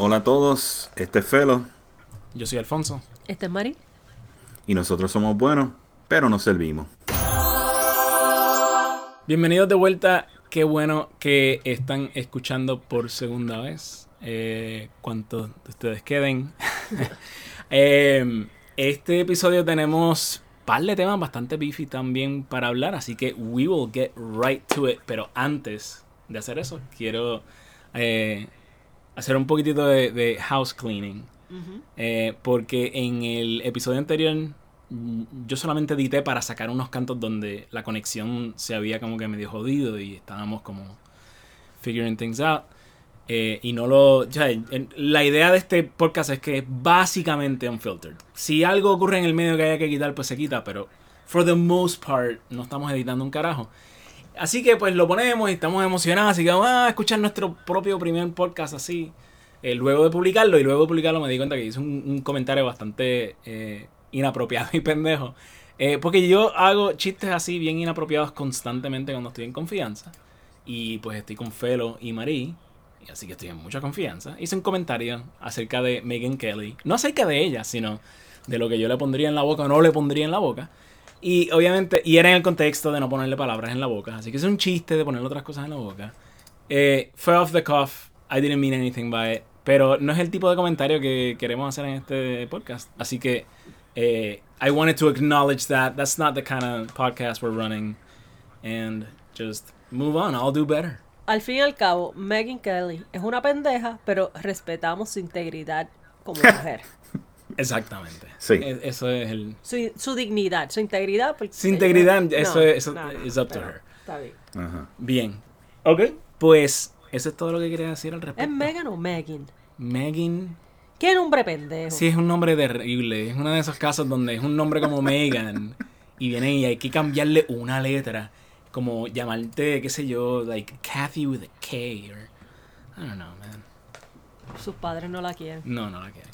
Hola a todos, este es Felo. Yo soy Alfonso. Este es Mari. Y nosotros somos buenos, pero nos servimos. Bienvenidos de vuelta. Qué bueno que están escuchando por segunda vez. Eh, ¿Cuántos de ustedes queden? eh, este episodio tenemos un par de temas bastante beefy también para hablar, así que we will get right to it. Pero antes de hacer eso, quiero eh, hacer un poquitito de, de house cleaning. Eh, porque en el episodio anterior yo solamente edité para sacar unos cantos donde la conexión se había como que medio jodido y estábamos como figuring things out. Eh, y no lo. la idea de este podcast es que es básicamente unfiltered. Si algo ocurre en el medio que haya que quitar, pues se quita, pero for the most part no estamos editando un carajo. Así que pues lo ponemos y estamos emocionados, así que vamos a escuchar nuestro propio primer podcast así. eh, luego de publicarlo y luego de publicarlo me di cuenta que hice un, comentario bastante eh, inapropiado y pendejo. Eh, porque yo hago chistes así bien inapropiados constantemente cuando estoy en confianza. Y pues estoy con Felo y Marí. Y así que estoy en mucha confianza. Hice un comentario acerca de Megan Kelly. No acerca de ella, sino de lo que yo le pondría en la boca o no le pondría en la boca. Y obviamente, y era en el contexto de no ponerle palabras en la boca. Así que es un chiste de ponerle otras cosas en la boca. Eh, fue off the cuff. I didn't mean anything by it. Pero no es el tipo de comentario que queremos hacer en este podcast. Así que eh, I wanted to acknowledge that. That's not the kind of podcast we're running. And just move on. I'll do better. Al fin y al cabo, Megan Kelly es una pendeja, pero respetamos su integridad como mujer. Exactamente. Sí. E- Eso es el. su, su dignidad, su integridad. porque Su integridad, ella- eso es- eso is up to her. Está bien. Ajá. Bien. Ok. Pues eso es todo lo que quería decir al respecto. ¿Es Megan o Megan? Megan. ¿Qué nombre pendejo? Sí, es un nombre terrible. Es uno de esos casos donde es un nombre como Megan. y viene y hay que cambiarle una letra. Como llamarte, qué sé yo, like Kathy with a K. Or, I don't know, man. Sus padres no la quieren. No, no la quieren.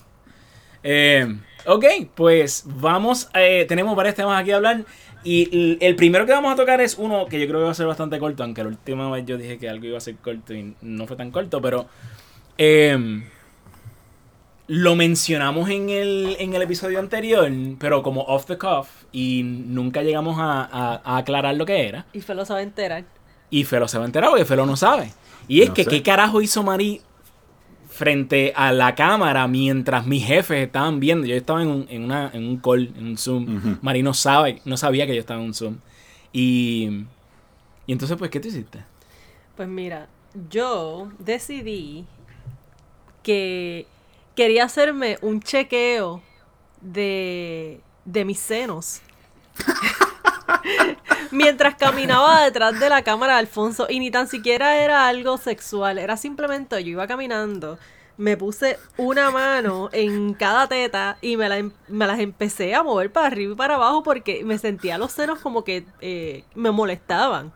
Eh, ok, pues vamos. eh, tenemos varios temas aquí a hablar. Y el primero que vamos a tocar es uno que yo creo que va a ser bastante corto. Aunque la última vez yo dije que algo iba a ser corto y no fue tan corto. Pero eh, lo mencionamos en el, en el episodio anterior. Pero como off the cuff. Y nunca llegamos a, a- a aclarar lo que era. Y Felo se va a enterar. Y Felo se va a enterar porque Felo no sabe. Y es No que, sé. ¿qué carajo hizo Mari frente a la cámara mientras mis jefes estaban viendo? Yo estaba en un, en una, en un call, en un Zoom. Ujú. Mari no, sabe, no sabía que yo estaba en un Zoom. Y, y entonces, pues, ¿qué te hiciste? Pues mira, yo decidí que quería hacerme un chequeo de, de mis senos. Mientras caminaba detrás de la cámara de Alfonso y ni tan siquiera era algo sexual, era simplemente yo iba caminando, me puse una mano en cada teta y me, la em- me las empecé a mover para arriba y para abajo porque me sentía los senos como que eh, me molestaban.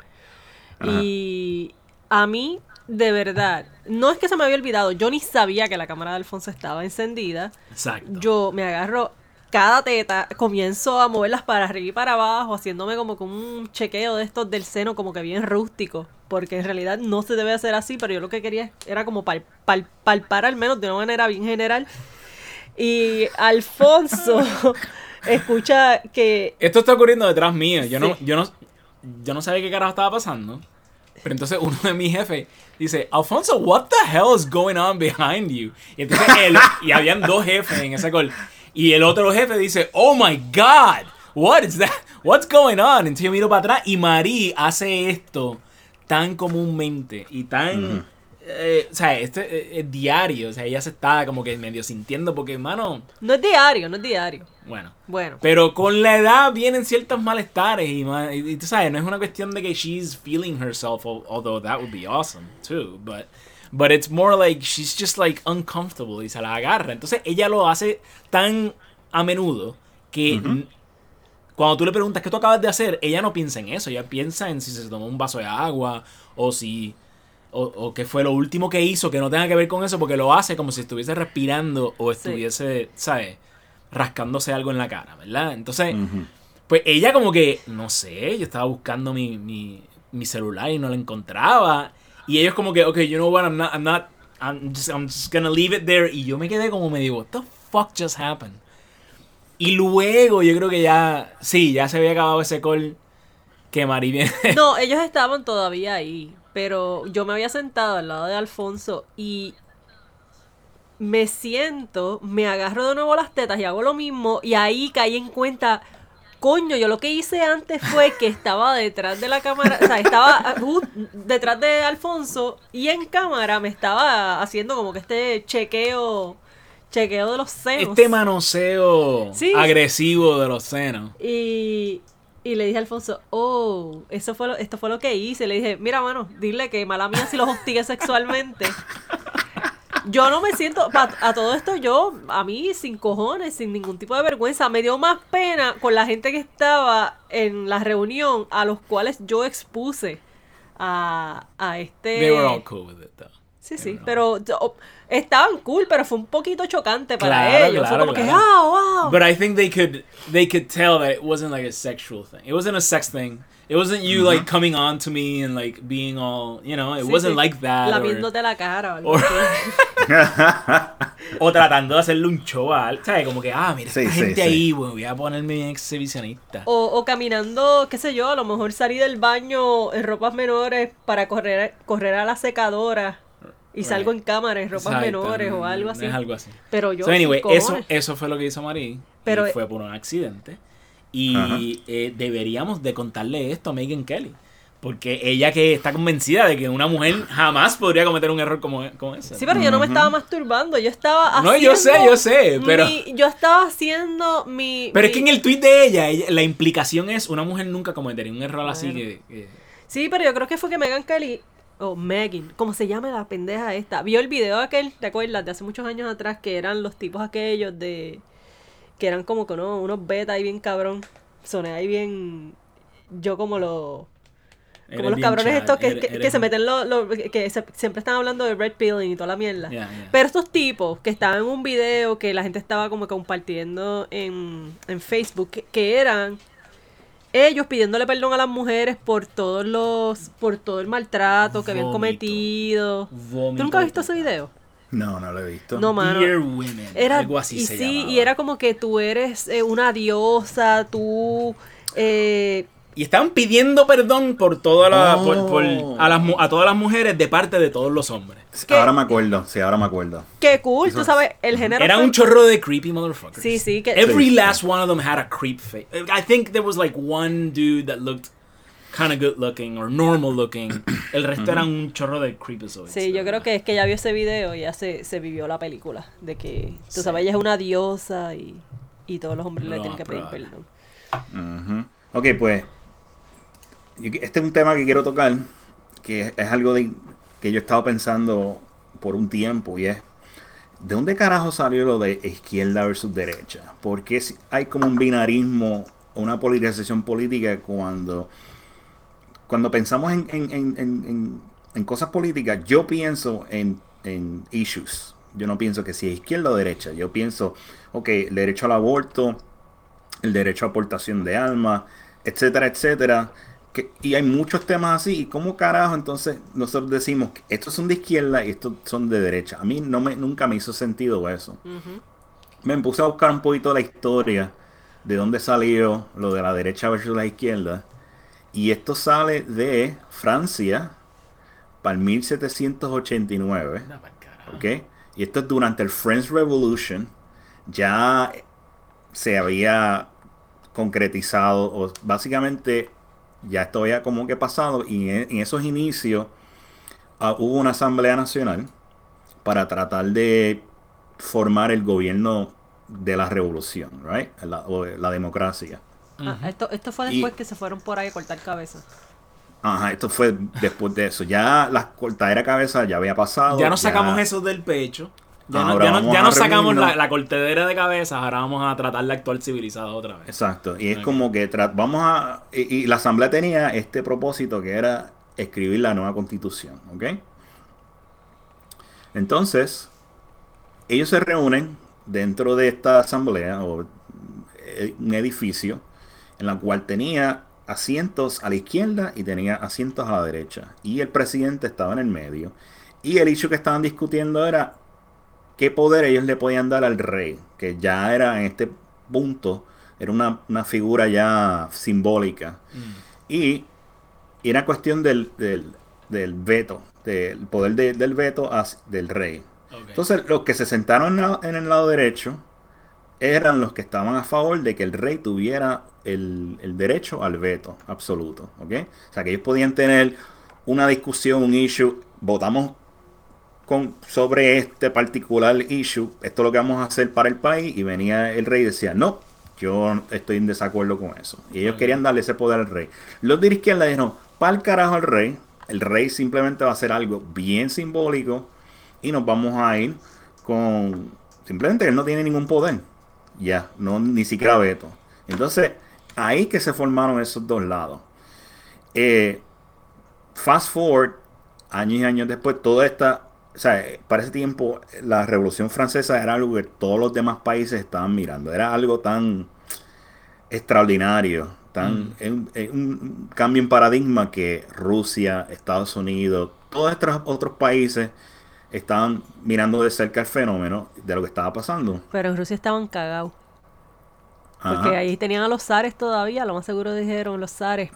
Ajá. Y a mí, de verdad, no es que se me había olvidado, yo ni sabía que la cámara de Alfonso estaba encendida. Exacto. Yo me agarro cada teta, comienzo a moverlas para arriba y para abajo, haciéndome como con un chequeo de estos del seno, como que bien rústico. Porque en realidad no se debe hacer así, pero yo lo que quería era como pal- pal- palpar al menos de una manera bien general. Y Alfonso escucha que Esto está ocurriendo detrás mío. Yo, no, Sí. yo, no, yo no sabía qué carajo estaba pasando. Pero entonces uno de mis jefes dice, Alfonso, what the hell is going on behind you? Y entonces él, y habían dos jefes en ese call. Y el otro jefe dice, oh my god, what is that? What's going on? Entonces yo miro para atrás y Marí hace esto tan comúnmente y tan... eh, o sea, este eh, es diario. O sea, ella se está como que medio sintiendo porque, hermano, no es diario, no es diario. bueno. Bueno, Pero con la edad vienen ciertos malestares y, ma- y- y tú sabes, no es una cuestión de que she's feeling herself, al- although that would be awesome too, but but it's more like she's just like uncomfortable y se la agarra. Entonces ella lo hace tan a menudo que cuando tú le preguntas qué tú acabas de hacer, ella no piensa en eso, ella piensa en si se tomó un vaso de agua o si o, o qué fue lo último que hizo que no tenga que ver con eso porque lo hace como si estuviese respirando o Sí. estuviese, ¿sabes? rascándose algo en la cara, ¿verdad? Entonces, pues ella como que, no sé, yo estaba buscando mi, mi, mi celular y no lo encontraba. Y ellos como que, ok, you know what, I'm not, I'm not I'm just, I'm just gonna leave it there. Y yo me quedé como me digo, what the fuck just happened? Y luego yo creo que ya, sí, ya se había acabado ese call que Mari viene. No, ellos estaban todavía ahí, pero yo me había sentado al lado de Alfonso y me siento, me agarro de nuevo las tetas y hago lo mismo y ahí caí en cuenta, coño, yo lo que hice antes fue que estaba detrás de la cámara, o sea, estaba uh, detrás de Alfonso y en cámara me estaba haciendo como que este chequeo, chequeo de los senos. Este manoseo Sí. agresivo de los senos. Y, y le dije a Alfonso, oh, eso fue lo, esto fue lo que hice. Le dije, mira, mano, dile que mala mía si los hostigue sexualmente. Yo no me siento, pa- a todo esto yo, a mí sin cojones, sin ningún tipo de vergüenza, me dio más pena con la gente que estaba en la reunión a los cuales yo expuse a, a este... They were all cool with it, though. Sí, sí, pero estaban cool, pero fue un poquito chocante para Claro, ellos. fue claro, como que, claro. ah, wow. But I think they could they could tell that it wasn't like a sexual thing. It wasn't a sex thing. It wasn't you like coming on to me and like being all, you know, it Sí, wasn't sí, like that. or- Lamiéndote la cara o or-. O tratando de hacerle un show a al- ¿sabes? Como que, ah, mira, Sí, esta sí, gente sí. ahí, bueno, voy a ponerme bien exhibicionista. O, o caminando, qué sé yo, a lo mejor salí del baño en ropas menores para correr, correr a la secadora y Right. salgo en cámara en ropas Exacto, menores o algo así. Es algo así. Pero yo. So, anyway, eso, eso fue lo que hizo Marie. Pero- y fue por un accidente. Y eh, deberíamos de contarle esto a Megan Kelly. Porque ella que está convencida de que una mujer jamás podría cometer un error como, como ese. Sí, pero yo no me estaba masturbando, yo estaba haciendo. No, yo sé, yo sé, pero- mi- yo estaba haciendo mi. Pero mi- es que en el tweet de ella, ella- la implicación es una mujer nunca cometería un error así que... que- Sí, pero yo creo que fue que Megan Kelly. O Megan, como se llama la pendeja esta. Vio el video aquel, ¿te acuerdas? De hace muchos años atrás, que eran los tipos aquellos de. Que eran como que no, unos beta ahí bien cabrón. Soné ahí bien. Yo como los. Como eres los cabrones chad, estos que, eres- que- eres que se meten los. que se- siempre están hablando de red pilling y toda la mierda. Yeah, yeah. Pero estos tipos que estaban en un video que la gente estaba como compartiendo en, en Facebook, que, que eran ellos pidiéndole perdón a las mujeres por todos los. por todo el maltrato que habían cometido. ¿Tú Vómito nunca has visto ese video? No, no lo he visto. No, mano. Dear Women, Era, algo así y se sí, llamaba. y era como que tú eres eh, una diosa, tú. eh, Y estaban pidiendo perdón por toda la, Oh. por, por- a, las, a todas las mujeres de parte de todos los hombres. ¿Qué? Ahora me acuerdo, sí, ahora me acuerdo. qué cool, Eso- tú sabes, el género. Era fue- un chorro de creepy motherfuckers. Sí, sí, que- Every Sí. last one of them had a creep face. I think there was like one dude that looked kind of good looking or normal looking. El resto eran un chorro de creepazoids. Sí, yo creo que es que ya vio ese video y ya se, se vivió la película. De que, tú sabes, ella es una diosa y, y todos los hombres le tienen que pedir perdón. Ok, pues. Este es un tema que quiero tocar. Que es algo de, que yo he estado pensando por un tiempo. Y es. ¿De dónde carajo salió lo de izquierda versus derecha? Porque hay como un binarismo, una polarización política cuando. Cuando pensamos en, en- en- en- cosas políticas, yo pienso en, en issues. Yo no pienso que si es izquierda o derecha. Yo pienso, ok, el derecho al aborto, el derecho a aportación de alma, etcétera, etcétera. Que, y hay muchos temas así. ¿Y cómo carajo entonces nosotros decimos que estos son de izquierda y estos son de derecha? A mí no me, nunca me hizo sentido eso. Me puse a buscar un poquito la historia de dónde salió lo de la derecha versus la izquierda. Y esto sale de Francia para el 1789. Anda pa'l carajo. ¿ok? Y esto es durante el French Revolution. Ya se había concretizado, o básicamente ya esto había como que pasado, y en, en esos inicios ah, hubo una asamblea nacional para tratar de formar el gobierno de la revolución, right? La, o la democracia. Ah, esto, esto fue Y- después que se fueron por ahí a cortar cabezas. Ajá, esto fue después de eso. Ya la cortadera de cabeza ya había pasado. Ya nos sacamos ya- eso del pecho. Ya no, ya no- ya nos sacamos la, la cortadera de cabezas, ahora vamos a tratar de actuar civilizado otra vez. Exacto, y es como que vamos a... Y, y la asamblea tenía este propósito que era escribir la nueva constitución, ¿ok? Entonces, ellos se reúnen dentro de esta asamblea o eh, un edificio en la cual tenía asientos a la izquierda y tenía asientos a la derecha. Y el presidente estaba en el medio. Y el issue que estaban discutiendo era qué poder ellos le podían dar al rey, que ya era en este punto, era una, una figura ya simbólica. Mm. Y era cuestión del, del, del veto, del poder de- del veto del rey. Entonces, los que se sentaron en, la- en el lado derecho eran los que estaban a favor de que el rey tuviera el, el derecho al veto absoluto. ¿ok? O sea, que ellos podían tener una discusión, un issue, votamos con, sobre este particular issue, esto es lo que vamos a hacer para el país, y venía el rey y decía, no, yo estoy en desacuerdo con eso. Y ellos querían darle ese poder al rey. Los de la izquierda dijeron, para el carajo al rey, el rey simplemente va a hacer algo bien simbólico y nos vamos a ir con simplemente él no tiene ningún poder ya no ni siquiera veto entonces ahí que se formaron esos dos lados. Eh, fast forward años y años después toda esta o sea para ese tiempo la revolución francesa era algo que todos los demás países estaban mirando. Era algo tan extraordinario tan Mm. un cambio en paradigma que Rusia Estados Unidos todos estos otros países estaban mirando de cerca el fenómeno de lo que estaba pasando. Pero en Rusia estaban cagados. Porque ahí tenían a los zares todavía, lo más seguro dijeron los zares.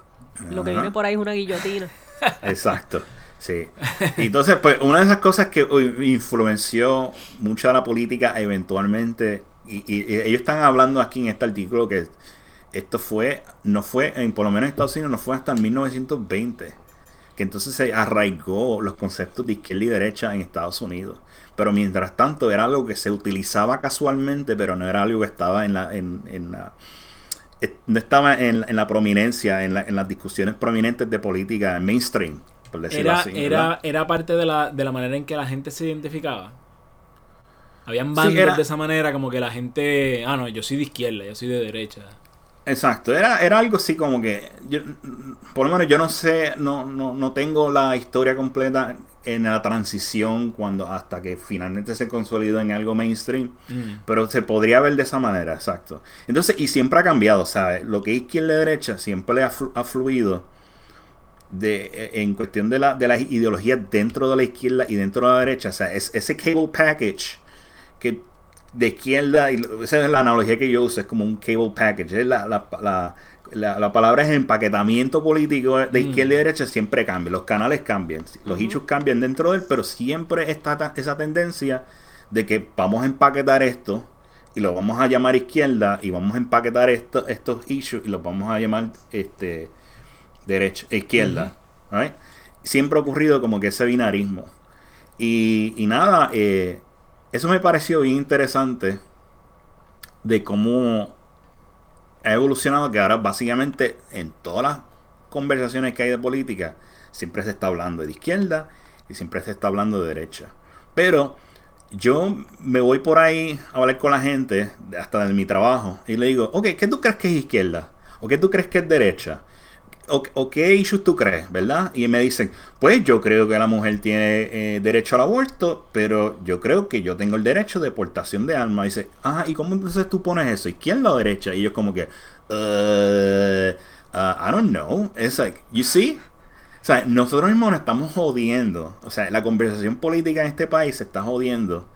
Lo que Ajá. viene por ahí es una guillotina. Exacto. Sí. Entonces, pues, una de esas cosas que influenció mucho a la política eventualmente, y, y- y ellos están hablando aquí en este artículo que esto fue, no fue, en, por lo menos en Estados Unidos, no fue hasta el 1920, que entonces se arraigó los conceptos de izquierda y derecha en Estados Unidos. Pero mientras tanto era algo que se utilizaba casualmente, pero no era algo que estaba en la, en, en la, eh, no estaba en, en la prominencia, en, la- en las discusiones prominentes de política mainstream, por decirlo Era, así. era, era parte de la, de la manera en que la gente se identificaba. Habían Sí, era- de esa manera, como que la gente. Ah, no, yo soy de izquierda, yo soy de derecha. Exacto, era, era algo así como que, yo, por lo menos yo no sé, no, no, no tengo la historia completa en la transición cuando hasta que finalmente se consolidó en algo mainstream, Mm. pero se podría ver de esa manera, exacto. Entonces, y siempre ha cambiado, ¿sabes? Lo que es izquierda y derecha siempre ha, flu- ha fluido de, eh, en cuestión de, la, de las ideologías dentro de la izquierda y dentro de la derecha, o sea, es, ese cable package que de izquierda, y esa es la analogía que yo uso, es como un cable package. es la, la, la, la- la palabra es empaquetamiento político de Mm. izquierda y derecha siempre cambia, los canales cambian, los issues cambian dentro de él, pero siempre está esa tendencia de que vamos a empaquetar esto y lo vamos a llamar izquierda y vamos a empaquetar esto, estos issues y los vamos a llamar este derecha, izquierda. right? Siempre ha ocurrido como que ese binarismo. Y, y nada, eh, eso me pareció bien interesante de cómo ha evolucionado, que ahora básicamente en todas las conversaciones que hay de política, siempre se está hablando de izquierda y siempre se está hablando de derecha. Pero yo me voy por ahí a hablar con la gente, hasta de mi trabajo, y le digo, ok, ¿qué tú crees que es izquierda? ¿O qué tú crees que es derecha? ¿O, qué issues tú crees, verdad? Y me dicen, pues yo creo que la mujer tiene eh, derecho al aborto, pero yo creo que yo tengo el derecho de portación de armas. Y dice, ah, ¿y cómo entonces tú pones eso? ¿Izquierda o derecha? Y yo como que, uh, uh, I don't know. It's like, you see? O sea, nosotros mismos nos estamos jodiendo. O sea, la conversación política en este país se está jodiendo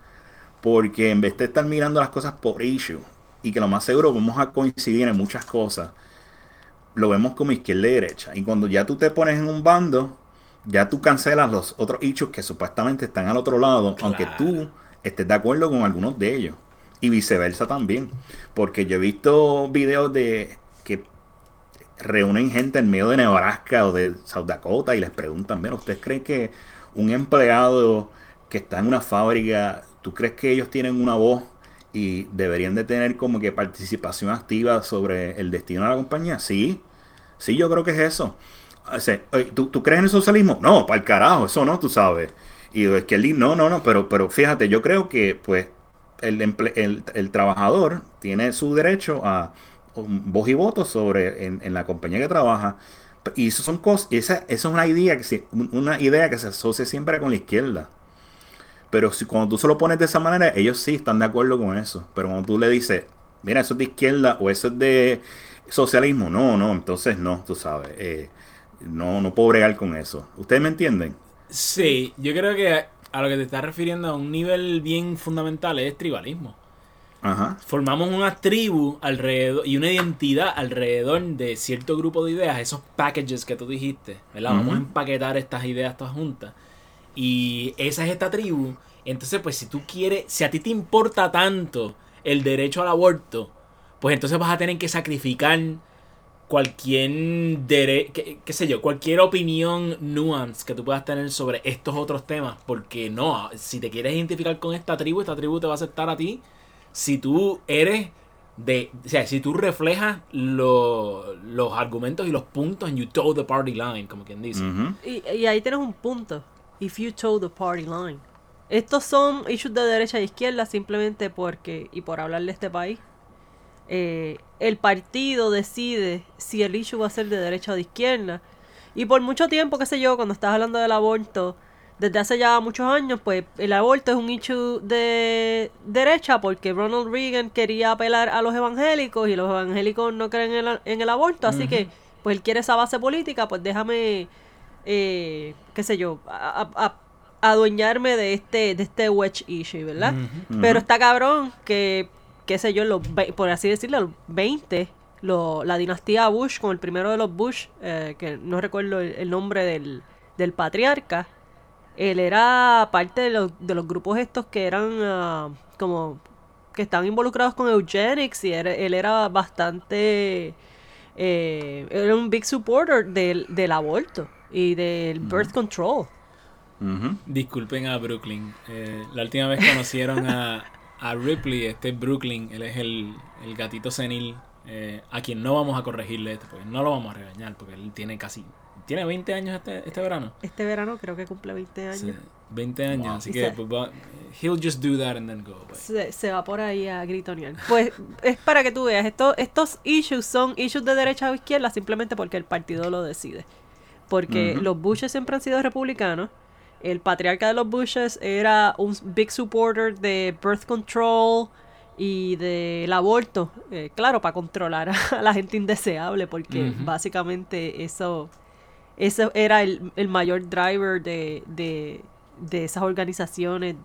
porque en vez de estar mirando las cosas por issue y que lo más seguro vamos a coincidir en muchas cosas, lo vemos como izquierda y derecha. Y cuando ya tú te pones en un bando, ya tú cancelas los otros issues que supuestamente están al otro lado, aunque tú estés de acuerdo con algunos de ellos. Y viceversa también. Porque yo he visto videos de que reúnen gente en medio de Nebraska o de South Dakota y les preguntan, mira, ¿ustedes creen que un empleado que está en una fábrica, ¿tú crees que ellos tienen una voz y deberían de tener como que participación activa sobre el destino de la compañía? Sí, sí, yo creo que es eso. O sea, ¿tú, tú crees en el socialismo? No, para el carajo, eso no, tú sabes. Y es que el no, no, no, pero, pero fíjate, yo creo que pues el, el, el trabajador tiene su derecho a voz y voto sobre en, en la compañía que trabaja. Y eso son cosas, esa, esa es una idea que se, una idea que se asocia siempre con la izquierda. Pero si cuando tú se lo pones de esa manera, ellos sí están de acuerdo con eso. Pero cuando tú le dices, mira, eso es de izquierda o eso es de socialismo, no, no, entonces no, tú sabes. eh, no, no puedo bregar con eso. ¿Ustedes me entienden? Sí, yo creo que a lo que te estás refiriendo a un nivel bien fundamental es tribalismo. Ajá. Formamos una tribu alrededor y una identidad alrededor de cierto grupo de ideas, esos packages que tú dijiste, ¿verdad? Vamos a empaquetar estas ideas todas juntas. Y esa es esta tribu. Entonces, pues si tú quieres, si a ti te importa tanto el derecho al aborto, pues entonces vas a tener que sacrificar cualquier dere qué, qué sé yo, cualquier opinión nuance que tú puedas tener sobre estos otros temas, porque no, si te quieres identificar con esta tribu, esta tribu te va a aceptar a ti si tú eres de, o sea, si tú reflejas lo- los argumentos y los puntos and you toe the party line, como quien dice. Y, y ahí tienes un punto. If you toe the party line. Estos son issues de derecha e izquierda simplemente porque, y por hablar de este país, eh, el partido decide si el issue va a ser de derecha o de izquierda. Y por mucho tiempo, qué sé yo, cuando estás hablando del aborto, desde hace ya muchos años, pues el aborto es un issue de derecha porque Ronald Reagan quería apelar a los evangélicos y los evangélicos no creen en el, en el aborto, así que pues él quiere esa base política, pues déjame, eh, qué sé yo, a- a- a- adueñarme de este, de este wedge issue, ¿verdad? Pero está cabrón que, qué sé yo, en los, ve- por así decirlo, los 20, lo- la dinastía Bush, con el primero de los Bush, eh, que no recuerdo el, el nombre del, del patriarca, él era parte de los, de los grupos estos que eran ah, como que estaban involucrados con eugenics y era- él era bastante eh, era un big supporter del, del aborto y del birth control. Disculpen a Brooklyn. Eh, la última vez conocieron a, a Ripley, este es Brooklyn, él es el, el gatito senil, eh, a quien no vamos a corregirle esto, porque no lo vamos a regañar, porque él tiene casi, tiene 20 años este, este verano. este verano creo que cumple 20 años Sí, 20 años, así Y que se- pues, va- he'll just do that and then go away. se, se va por ahí a gritonear. Pues es para que tú veas, estos, estos issues son issues de derecha o izquierda simplemente porque el partido lo decide. Porque los Bushes siempre han sido republicanos. El patriarca de los Bushes era un big supporter de birth control y del aborto. eh, claro, para controlar a la gente indeseable, porque básicamente eso, eso era el, el mayor driver de, de, de esas organizaciones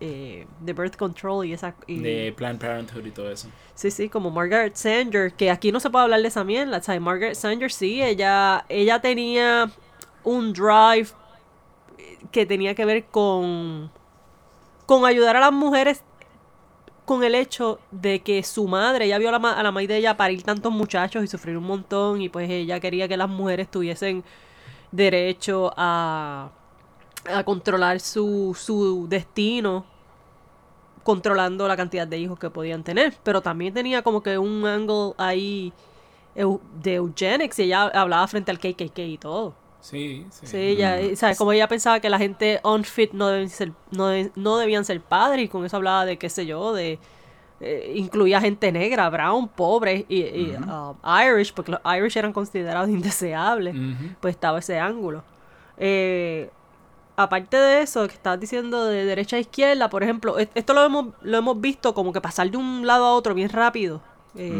eh, de birth control y esa y- De Planned Parenthood y todo eso. sí sí como Margaret Sanger que aquí no se puede hablar de esa mierda sea, Margaret Sanger sí ella ella tenía un drive que tenía que ver con con ayudar a las mujeres con el hecho de que su madre, ella vio a la, a la madre de ella parir tantos muchachos y sufrir un montón y pues ella quería que las mujeres tuviesen derecho a, a controlar su, su destino controlando la cantidad de hijos que podían tener, pero también tenía como que un angle ahí de eugenics y ella hablaba frente al KKK y todo. Sí, sí. Sí, ella, eh, ¿sabes? Como ella pensaba que la gente unfit no deben ser, no, de- no debían ser padres, y con eso hablaba de, qué sé yo, de. eh, incluía gente negra, brown, pobre y, y, um, Irish, porque los Irish eran considerados indeseables. Pues estaba ese ángulo. Eh, aparte de eso, que estabas diciendo de derecha a izquierda, por ejemplo, es- esto lo hemos, lo hemos visto como que pasar de un lado a otro bien rápido, eh,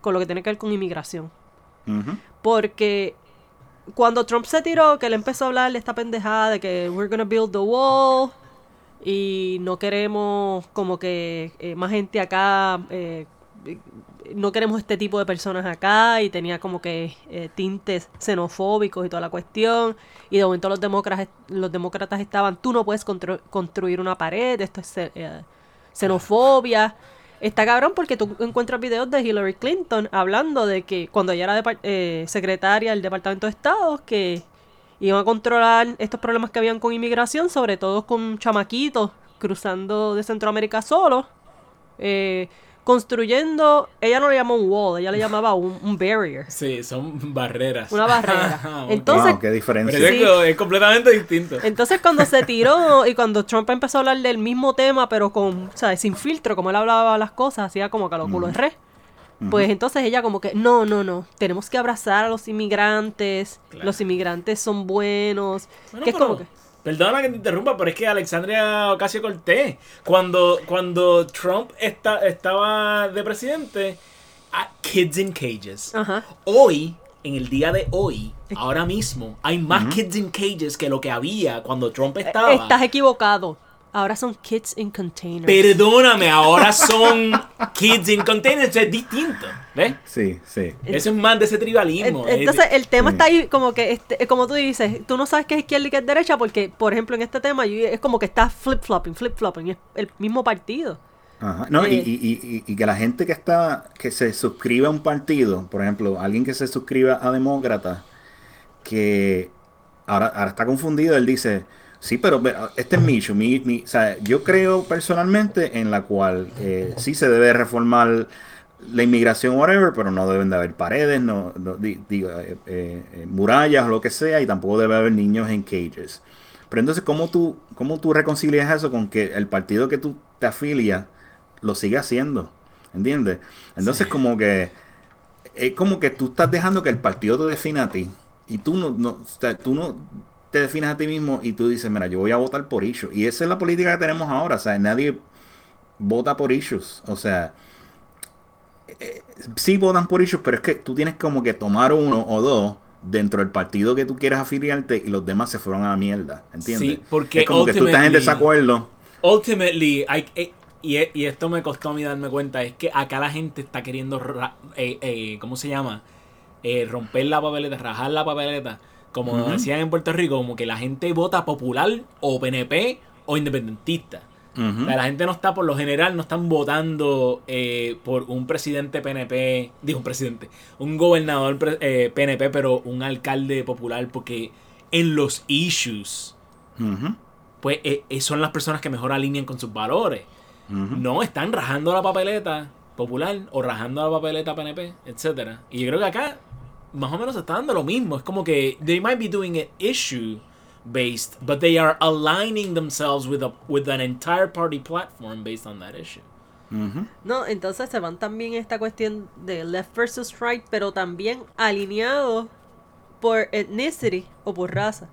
con lo que tiene que ver con inmigración. Porque cuando Trump se tiró, que él empezó a hablar de esta pendejada de que we're gonna build the wall y no queremos como que eh, más gente acá, eh, no queremos este tipo de personas acá y tenía como que eh, tintes xenofóbicos y toda la cuestión. Y de momento los demócratas los demócratas estaban tú no puedes constru- construir una pared esto es xenofobia Está cabrón porque tú encuentras videos de Hillary Clinton hablando de que cuando ella era eh, secretaria del Departamento de Estado, que iban a controlar estos problemas que habían con inmigración, sobre todo con chamaquitos cruzando de Centroamérica solos, eh, construyendo, ella no le llamó un wall, ella le llamaba un, un barrier, Sí, son barreras. una barrera. Ok. Entonces, wow, qué diferencia. Pero Sí. es, es completamente distinto. Entonces cuando se tiró y cuando Trump empezó a hablar del mismo tema, pero con, ¿sabes? Sin filtro, como él hablaba las cosas, hacía como que a los culos de res. Pues entonces ella como que, no, no, no, tenemos que abrazar a los inmigrantes, Claro. los inmigrantes son buenos. Bueno, que es pero- como que, Perdona que te interrumpa, pero es que Alexandria Ocasio Cortés, cuando, cuando Trump está, estaba de presidente, a Kids in Cages. ajá, Hoy en el día de hoy, ahora mismo, hay más kids in cages que lo que había cuando Trump estaba. Estás equivocado. Ahora son kids in containers. Perdóname, ahora son kids in containers, es distinto, ¿ves? Sí, sí. Eso es más de ese tribalismo. En- Entonces el tema está ahí como que, este, como tú dices, tú no sabes qué es izquierda y qué es derecha porque, por ejemplo, en este tema yo- es como que está flip-flopping, flip-flopping, es el mismo partido. Ajá. No, y, Eh. y- y- y que la gente que está, que se suscribe a un partido, por ejemplo, alguien que se suscriba a demócrata, que ahora, ahora está confundido, él dice, sí, pero ve, este es mi issue, mi, mi- o sea, yo creo personalmente en la cual eh, sí se debe reformar la inmigración, whatever, pero no deben de haber paredes, no, no, di- digo, eh, eh, eh, murallas o lo que sea, y tampoco debe haber niños en cages. Pero entonces, ¿cómo tú, ¿cómo tú reconcilias eso con que el partido que tú te afilias lo sigue haciendo? ¿Entiendes? Entonces, como que es como que tú estás dejando que el partido te defina a ti y tú no, no, o sea, tú no te defines a ti mismo y tú dices, mira, yo voy a votar por issues. Y esa es la política que tenemos ahora, o sea, nadie vota por issues, o sea, eh, sí votan por issues, pero es que tú tienes como que tomar uno o dos dentro del partido que tú quieres afiliarte y los demás se fueron a la mierda, ¿entiendes? Sí, porque es como que tú estás en desacuerdo. Ultimately, hay, eh, y, e- y esto me costó a mí darme cuenta, es que acá la gente está queriendo, ra- eh, eh, ¿cómo se llama? Eh, romper la papeleta, rajar la papeleta. Como decían en Puerto Rico, como que la gente vota popular o PNP o independentista. O sea, la gente no está, por lo general, no están votando eh, por un presidente PNP, digo un presidente, un gobernador eh, PNP, pero un alcalde popular, porque en los issues, pues eh, eh, son las personas que mejor alinean con sus valores. No, están rajando la papeleta popular o rajando la papeleta PNP, etcétera. Y yo creo que acá más o menos está dando lo mismo. Es como que they might be doing it issue based, but they are aligning themselves with a with an entire party platform based on that issue. No, entonces se van también esta cuestión de left versus right, pero también alineados por ethnicity o por raza.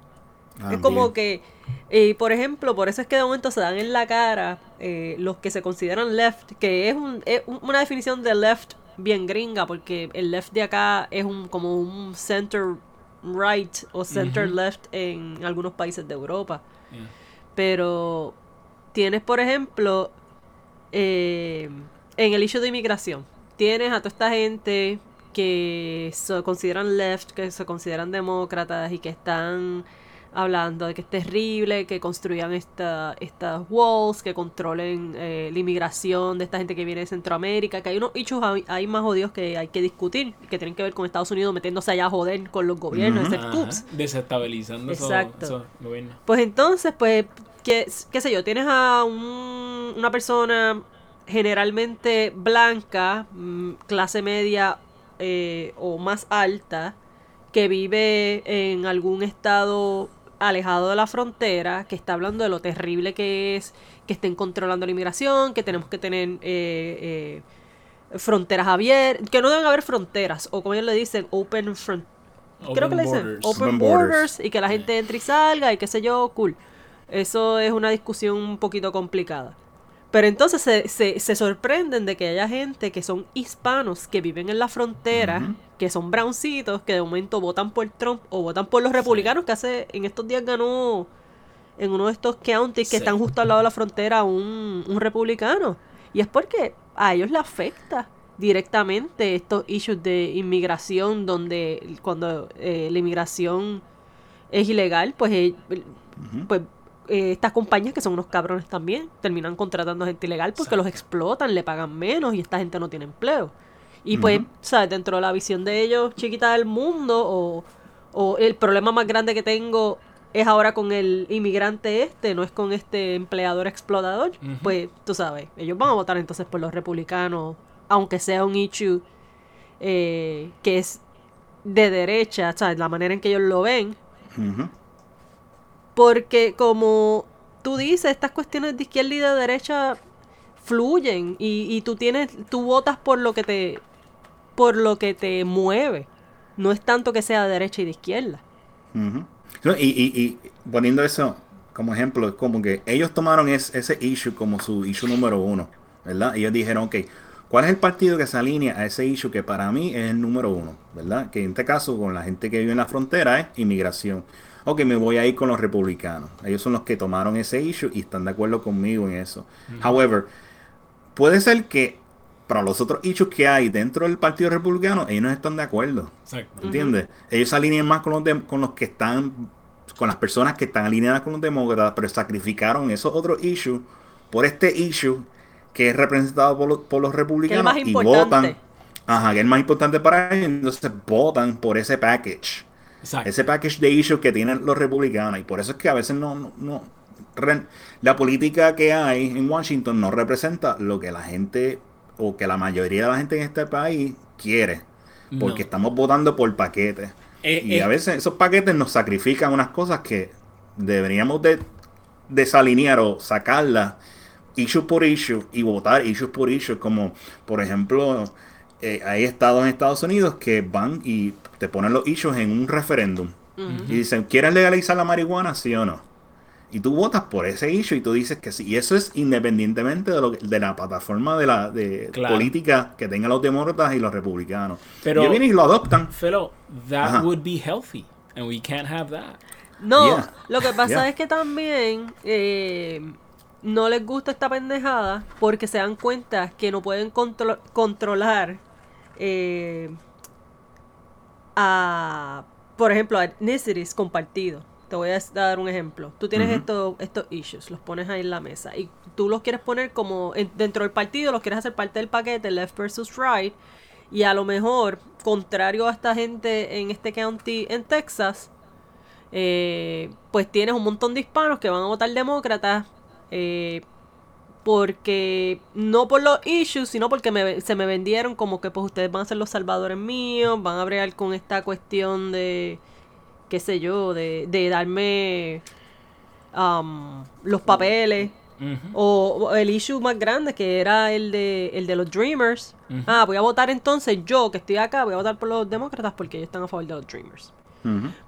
Es como que, eh, por ejemplo, por eso es que de momento se dan en la cara eh, los que se consideran left, que es, un- es un- una definición de left bien gringa, porque el left de acá es un como un center right o center left en algunos países de Europa. Yeah. Pero tienes, por ejemplo, eh, en el issue de inmigración, tienes a toda esta gente que se consideran left, que se consideran demócratas y que están hablando de que es terrible que construyan esta, estas walls, que controlen eh, la inmigración de esta gente que viene de Centroamérica, que hay unos issues ahí- hay más odios que hay que discutir, que tienen que ver con Estados Unidos metiéndose allá a joder con los gobiernos, Ajá, coups. Desestabilizando esos- Exacto. gobiernos. Pues entonces, pues, qué, qué sé yo, tienes a un- una persona generalmente blanca, mm, clase media eh, o más alta, que vive en algún estado alejado de la frontera, que está hablando de lo terrible que es, que estén controlando la inmigración, que tenemos que tener eh, eh, fronteras abiertas, que no deben haber fronteras, o como ellos le dicen, open front creo que le dicen borders. open Open borders. borders. y que la gente entre y salga y qué sé yo, cool. Eso es una discusión un poquito complicada. Pero entonces se, se, se sorprenden de que haya gente que son hispanos que viven en la frontera, que son browncitos, que de momento votan por Trump o votan por los republicanos, que hace en estos días ganó en uno de estos counties que Sí. están justo al lado de la frontera un, un republicano. Y es porque a ellos les afecta directamente estos issues de inmigración, donde cuando eh, la inmigración es ilegal, pues, eh, pues eh, estas compañías que son unos cabrones también terminan contratando gente ilegal porque los explotan, le pagan menos y esta gente no tiene empleo. Y pues. ¿sabes? Dentro de la visión de ellos, chiquita del mundo, o, o el problema más grande que tengo es ahora con el inmigrante este, no es con este empleador explotador, pues tú sabes, ellos van a votar entonces por los republicanos, aunque sea un issue eh, que es de derecha, ¿sabes? La manera en que ellos lo ven. Porque como tú dices, estas cuestiones de izquierda y de derecha fluyen y, tú tienes, tú votas por lo que te, por lo que te mueve. No es tanto que sea de derecha y de izquierda. Y, y- y poniendo eso como ejemplo, es como que ellos tomaron es- ese issue como su issue número uno, ¿verdad? Ellos dijeron, ok, ¿Cuál es el partido que se alinea a ese issue que para mí es el número uno? ¿Verdad? Que en este caso, con la gente que vive en la frontera, es inmigración. Ok, me voy a ir con los republicanos. Ellos son los que tomaron ese issue y están de acuerdo conmigo en eso. However, puede ser que para los otros issues que hay dentro del Partido Republicano, ellos no están de acuerdo. Exacto. ¿Entiendes? Ellos se alinean más con los, de- con los que están, con las personas que están alineadas con los demócratas, pero sacrificaron esos otros issues por este issue que es representado por los, por los republicanos más y votan. Ajá, que es más importante para ellos, entonces votan por ese package. Exacto. Ese package de issues que tienen los republicanos. Y por eso es que a veces no, no, no- re- la política que hay en Washington no representa lo que la gente o que la mayoría de la gente en este país quiere. Porque No. estamos votando por paquetes. Eh, y eh. a veces esos paquetes nos sacrifican unas cosas que deberíamos de desalinear o sacarlas issue por issue y votar issues por issue. Como por ejemplo, eh, hay estados en Estados Unidos que van y te ponen los issues en un referéndum. Y dicen, ¿quieres legalizar la marihuana? Sí o no. Y tú votas por ese issue y tú dices que sí. Y eso es independientemente de, lo que- de la plataforma de la de Claro. política que tengan los demócratas y los republicanos. Pero- Ellos vienen y lo adoptan. Fellow, that Ajá. would be healthy. And we can't have that. No, Yeah. lo que pasa Yeah. es que también eh, no les gusta esta pendejada porque se dan cuenta que no pueden contro- controlar eh, a, por ejemplo, a ethnicities compartidos. Te voy a dar un ejemplo. Tú tienes estos, estos issues, los pones ahí en la mesa y tú los quieres poner como en- dentro del partido, los quieres hacer parte del paquete left versus right y a lo mejor, contrario a esta gente en este county en Texas, eh, pues tienes un montón de hispanos que van a votar demócratas eh, porque no por los issues, sino porque me- se me vendieron como que pues ustedes van a ser los salvadores míos, van a bregar con esta cuestión de, qué sé yo, de, de darme um, los papeles. Ujú. O, o el issue más grande que era el de, el de los Dreamers. Ah, voy a votar entonces yo que estoy acá, voy a votar por los demócratas porque ellos están a favor de los Dreamers.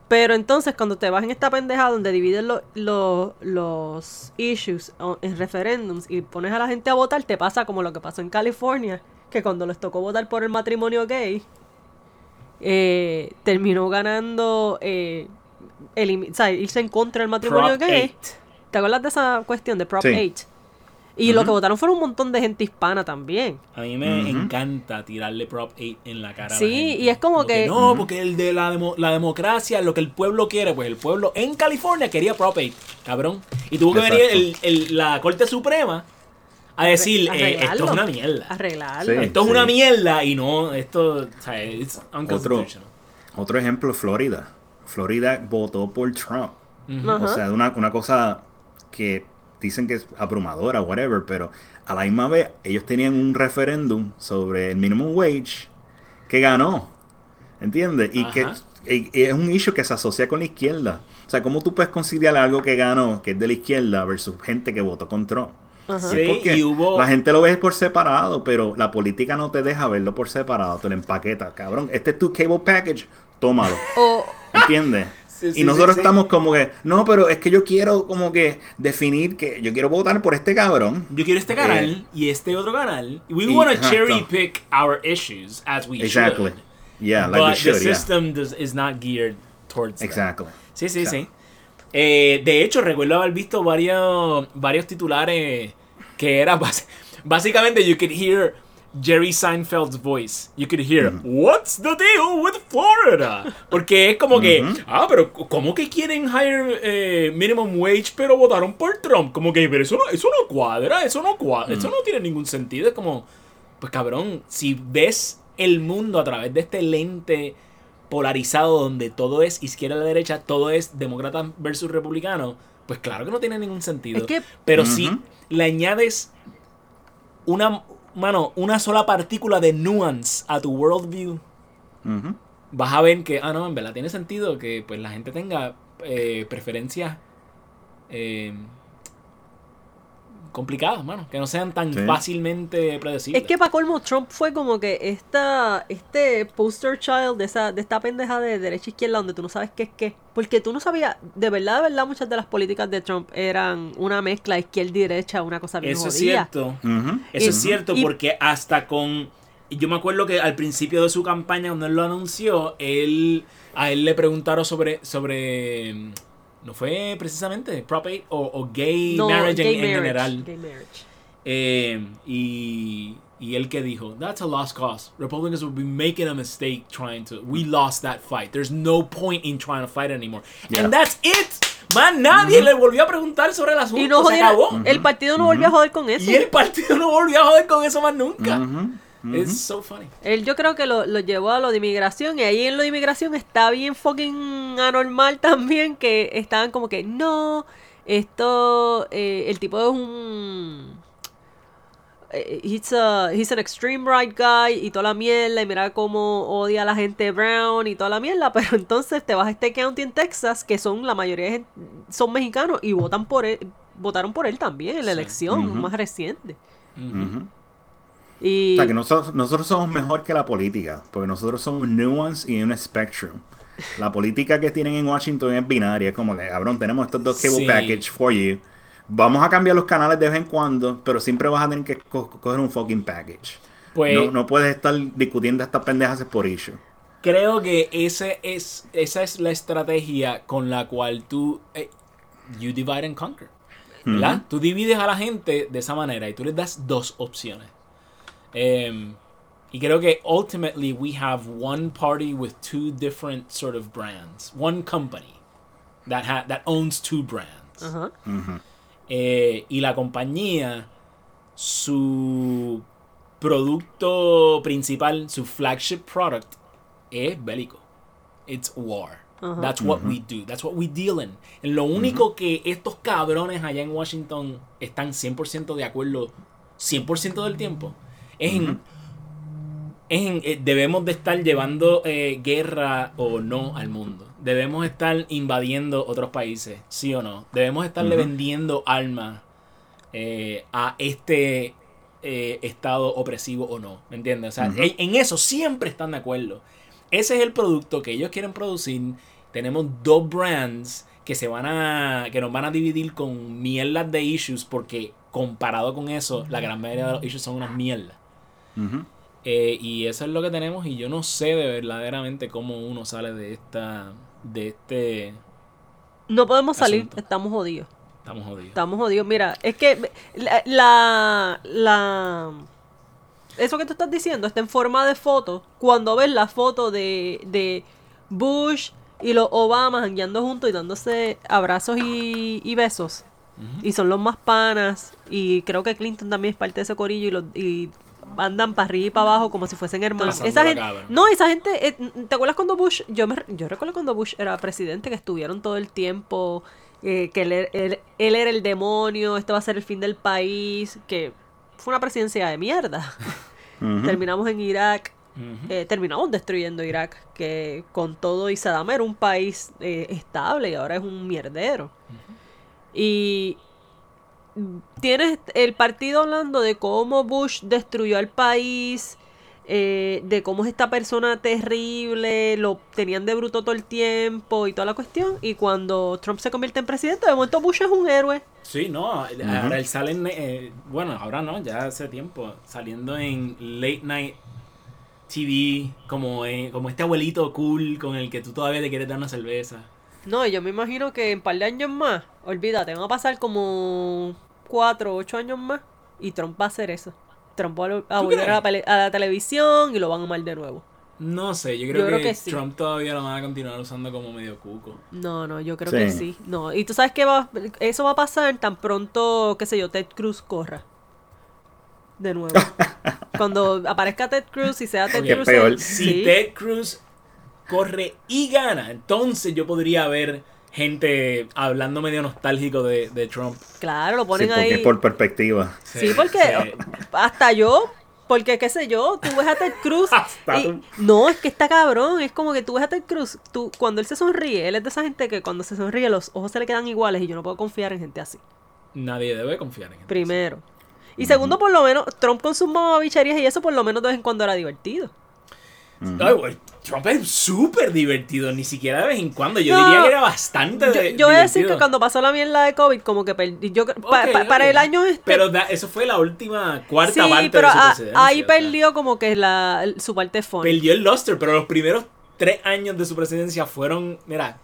Pero entonces cuando te vas en esta pendeja donde dividen lo- lo- los issues en referéndums y pones a la gente a votar, te pasa como lo que pasó en California, que cuando les tocó votar por el matrimonio gay, eh, terminó ganando, eh, elimi- o sea, irse en contra del matrimonio Prop gay. 8. ¿Te acuerdas de esa cuestión de Prop Sí. 8? Y lo Ujú. que votaron fueron un montón de gente hispana también. A mí me encanta tirarle Prop 8 en la cara. a la Sí, gente. y es como que- No, porque el de la, demo- la democracia, lo que el pueblo quiere, pues el pueblo en California quería Prop 8, cabrón. Y tuvo que venir el- el- la Corte Suprema a decir, eh, esto es una mierda. Arreglarlo. Sí. Esto es una mierda y no, esto, o sea, it's unconstitutional. Otro ejemplo, Florida. Florida votó por Trump. O sea, una, una cosa que dicen que es abrumadora, whatever, pero a la misma vez ellos tenían un referéndum sobre el minimum wage que ganó. ¿Entiendes? Y que Ajá. y- y es un issue que se asocia con la izquierda. O sea, ¿cómo tú puedes conciliar algo que ganó, que es de la izquierda, versus gente que votó con Trump? Sí, y hubo- La gente lo ve por separado, pero la política no te deja verlo por separado, te lo empaqueta. Cabrón, este es tu cable package, tómalo. O, ¿Entiendes? Sí, sí, y nosotros estamos como que, no, pero es que yo quiero como que definir que yo quiero votar por este cabrón. Yo quiero este canal Eh, y este otro canal. We want to cherry pick our issues as we Exactly. should. Yeah, like but we should, the yeah. system does, is not geared towards that. Exactly. Sí, sí, Claro. sí. Eh, de hecho, recuerdo haber visto varios, varios titulares que era básicamente you could hear Jerry Seinfeld's voice. You could hear, What's the deal with Florida? Porque es como que, ah, pero ¿cómo que quieren higher eh, minimum wage pero votaron por Trump? Como que, pero eso no, eso no cuadra, eso no cuadra, eso no tiene ningún sentido. Es como, pues cabrón, si ves el mundo a través de este lente polarizado donde todo es izquierda a la derecha, todo es demócrata versus republicano, pues claro que no tiene ningún sentido. Es que- Pero si le añades una, mano, una sola partícula de nuance a tu worldview, Ujú. vas a ver que, ah, no, en verdad tiene sentido que pues la gente tenga eh, preferencias eh, complicadas, mano. Que no sean tan Sí. fácilmente predecibles. Es que para colmo Trump fue como que esta, este poster child de esa, de esta pendeja de derecha e izquierda donde tú no sabes qué es qué. Porque tú no sabías, de verdad, de verdad, muchas de las políticas de Trump eran una mezcla izquierda y derecha, una cosa bien Eso es cierto. Eso Y- es cierto y- porque hasta con... Yo me acuerdo que al principio de su campaña, cuando él lo anunció, él a él le preguntaron sobre... sobre no fue precisamente Prop 8 o, o gay No, marriage en- gay en, marriage, general. gay marriage. Eh, y, y él que dijo, that's a lost cause. Republicans will be making a mistake trying to. We lost that fight. There's no point in trying to fight anymore. Yeah. And that's it. Man, nadie le volvió a preguntar sobre el asunto. Y no se acabó. el partido no volvió a joder con eso. Y el partido no volvió a joder con eso más nunca. Ujú. It's so funny. Él yo creo que lo, lo llevó a lo de inmigración y ahí en lo de inmigración está bien fucking anormal también que estaban como que no, esto, eh, el tipo es un... eh, He's, a, he's an extreme right guy y toda la mierda y mira cómo odia a la gente brown y toda la mierda, pero entonces te vas a este county en Texas que son la mayoría de son mexicanos y votan por él, votaron por él también en la Sí. elección más reciente. Ujú. Y O sea, que nosotros, nosotros somos mejor que la política, porque nosotros somos nuance y un spectrum. La política que tienen en Washington es binaria, es como que, cabrón, tenemos estos dos cable Sí. package for you. Vamos a cambiar los canales de vez en cuando, pero siempre vas a tener que co- coger un fucking package. Pues no, no puedes estar discutiendo estas pendejas por issue. creo que ese es, esa es la estrategia con la cual tú. eh, you divide and conquer. ¿Verdad? Tú divides a la gente de esa manera y tú les das dos opciones. Em, y creo que ultimately we have one party with two different sort of brands. One company that, ha- that owns two brands. Eh, y la compañía, su producto principal, su flagship product, es bélico. It's war. That's what we do. That's what we deal in. En lo único que estos cabrones allá en Washington están 100% de acuerdo 100% del tiempo es en, es en, eh, debemos de estar llevando eh, guerra o no al mundo. Debemos estar invadiendo otros países, sí o no. Debemos estarle vendiendo armas eh, a este eh, estado opresivo o no. ¿Me entiendes? O sea, en, en eso siempre están de acuerdo. Ese es el producto que ellos quieren producir. Tenemos dos brands que se van a. que nos van a dividir con mierdas de issues. Porque comparado con eso, la gran mayoría de los issues son unas mierdas. Eh, y eso es lo que tenemos. Y yo no sé de verdaderamente cómo uno sale de esta. de este. No podemos salir, Asunto. estamos jodidos. Estamos jodidos. Estamos jodidos. Mira, es que la, la, la- Eso que tú estás diciendo está en forma de foto. Cuando ves la foto de, de Bush y los Obama jangueando juntos y dándose abrazos y, y besos. Y son los más panas. Y creo que Clinton también es parte de ese corillo y, los, y andan para arriba y para abajo como si fuesen hermanos. Esa gente, no, esa gente, eh, ¿te acuerdas cuando Bush, yo me, yo recuerdo cuando Bush era presidente que estuvieron todo el tiempo, eh, que él, él- él era el demonio, esto va a ser el fin del país, que fue una presidencia de mierda. Terminamos en Irak, eh, terminamos destruyendo Irak, que con todo y Saddam era un país eh, estable y ahora es un mierdero. Y tienes el partido hablando de cómo Bush destruyó al país, eh, de cómo es esta persona terrible, lo tenían de bruto todo el tiempo y toda la cuestión. Y cuando Trump se convierte en presidente, de momento Bush es un héroe. Sí, no, ahora él sale en, eh, bueno, ahora no, ya hace tiempo, saliendo en late night TV, como, eh, como este abuelito cool con el que tú todavía te quieres dar una cerveza. No, yo me imagino que en par de años más, olvídate, van a pasar como cuatro o ocho años más y Trump va a hacer eso. Trump va a, a ¿Tú volver a la, a televisión y lo van a amar de nuevo. No sé, yo creo, Yo creo que, que sí. Trump todavía lo van a continuar usando como medio cuco. No, no, yo creo Sí. que sí. No, y tú sabes que va, eso va a pasar tan pronto, qué sé yo, Ted Cruz corra. De nuevo. Cuando aparezca Ted Cruz y sea Ted Cruz. Si sí. Ted Cruz corre y gana, entonces yo podría ver gente hablando medio nostálgico de, de Trump. Claro, lo Sí, ponen porque ahí. es por perspectiva. Sí, porque sí. hasta yo, porque qué sé yo, tú ves a Ted Cruz Hasta y- tú. no, es que está cabrón, es como que tú ves a Ted Cruz, tú, cuando él se sonríe, él es de esa gente que cuando se sonríe los ojos se le quedan iguales y yo no puedo confiar en gente así. nadie debe confiar en él. Primero. Y segundo, por lo menos, Trump con sus mamabicherías y eso por lo menos de vez en cuando era divertido. Ay, Trump es súper divertido, ni siquiera de vez en cuando. Yo No. diría que era bastante Yo, de- yo voy a decir divertido. que cuando pasó la mierda de COVID, como que perdí. Yo, pa- Para el año este. Pero da- eso fue la última cuarta sí, parte pero de su a- presidencia. ahí o sea, perdió como que la, su parte fun. Perdió el luster, pero los primeros tres años de su presidencia fueron, mira,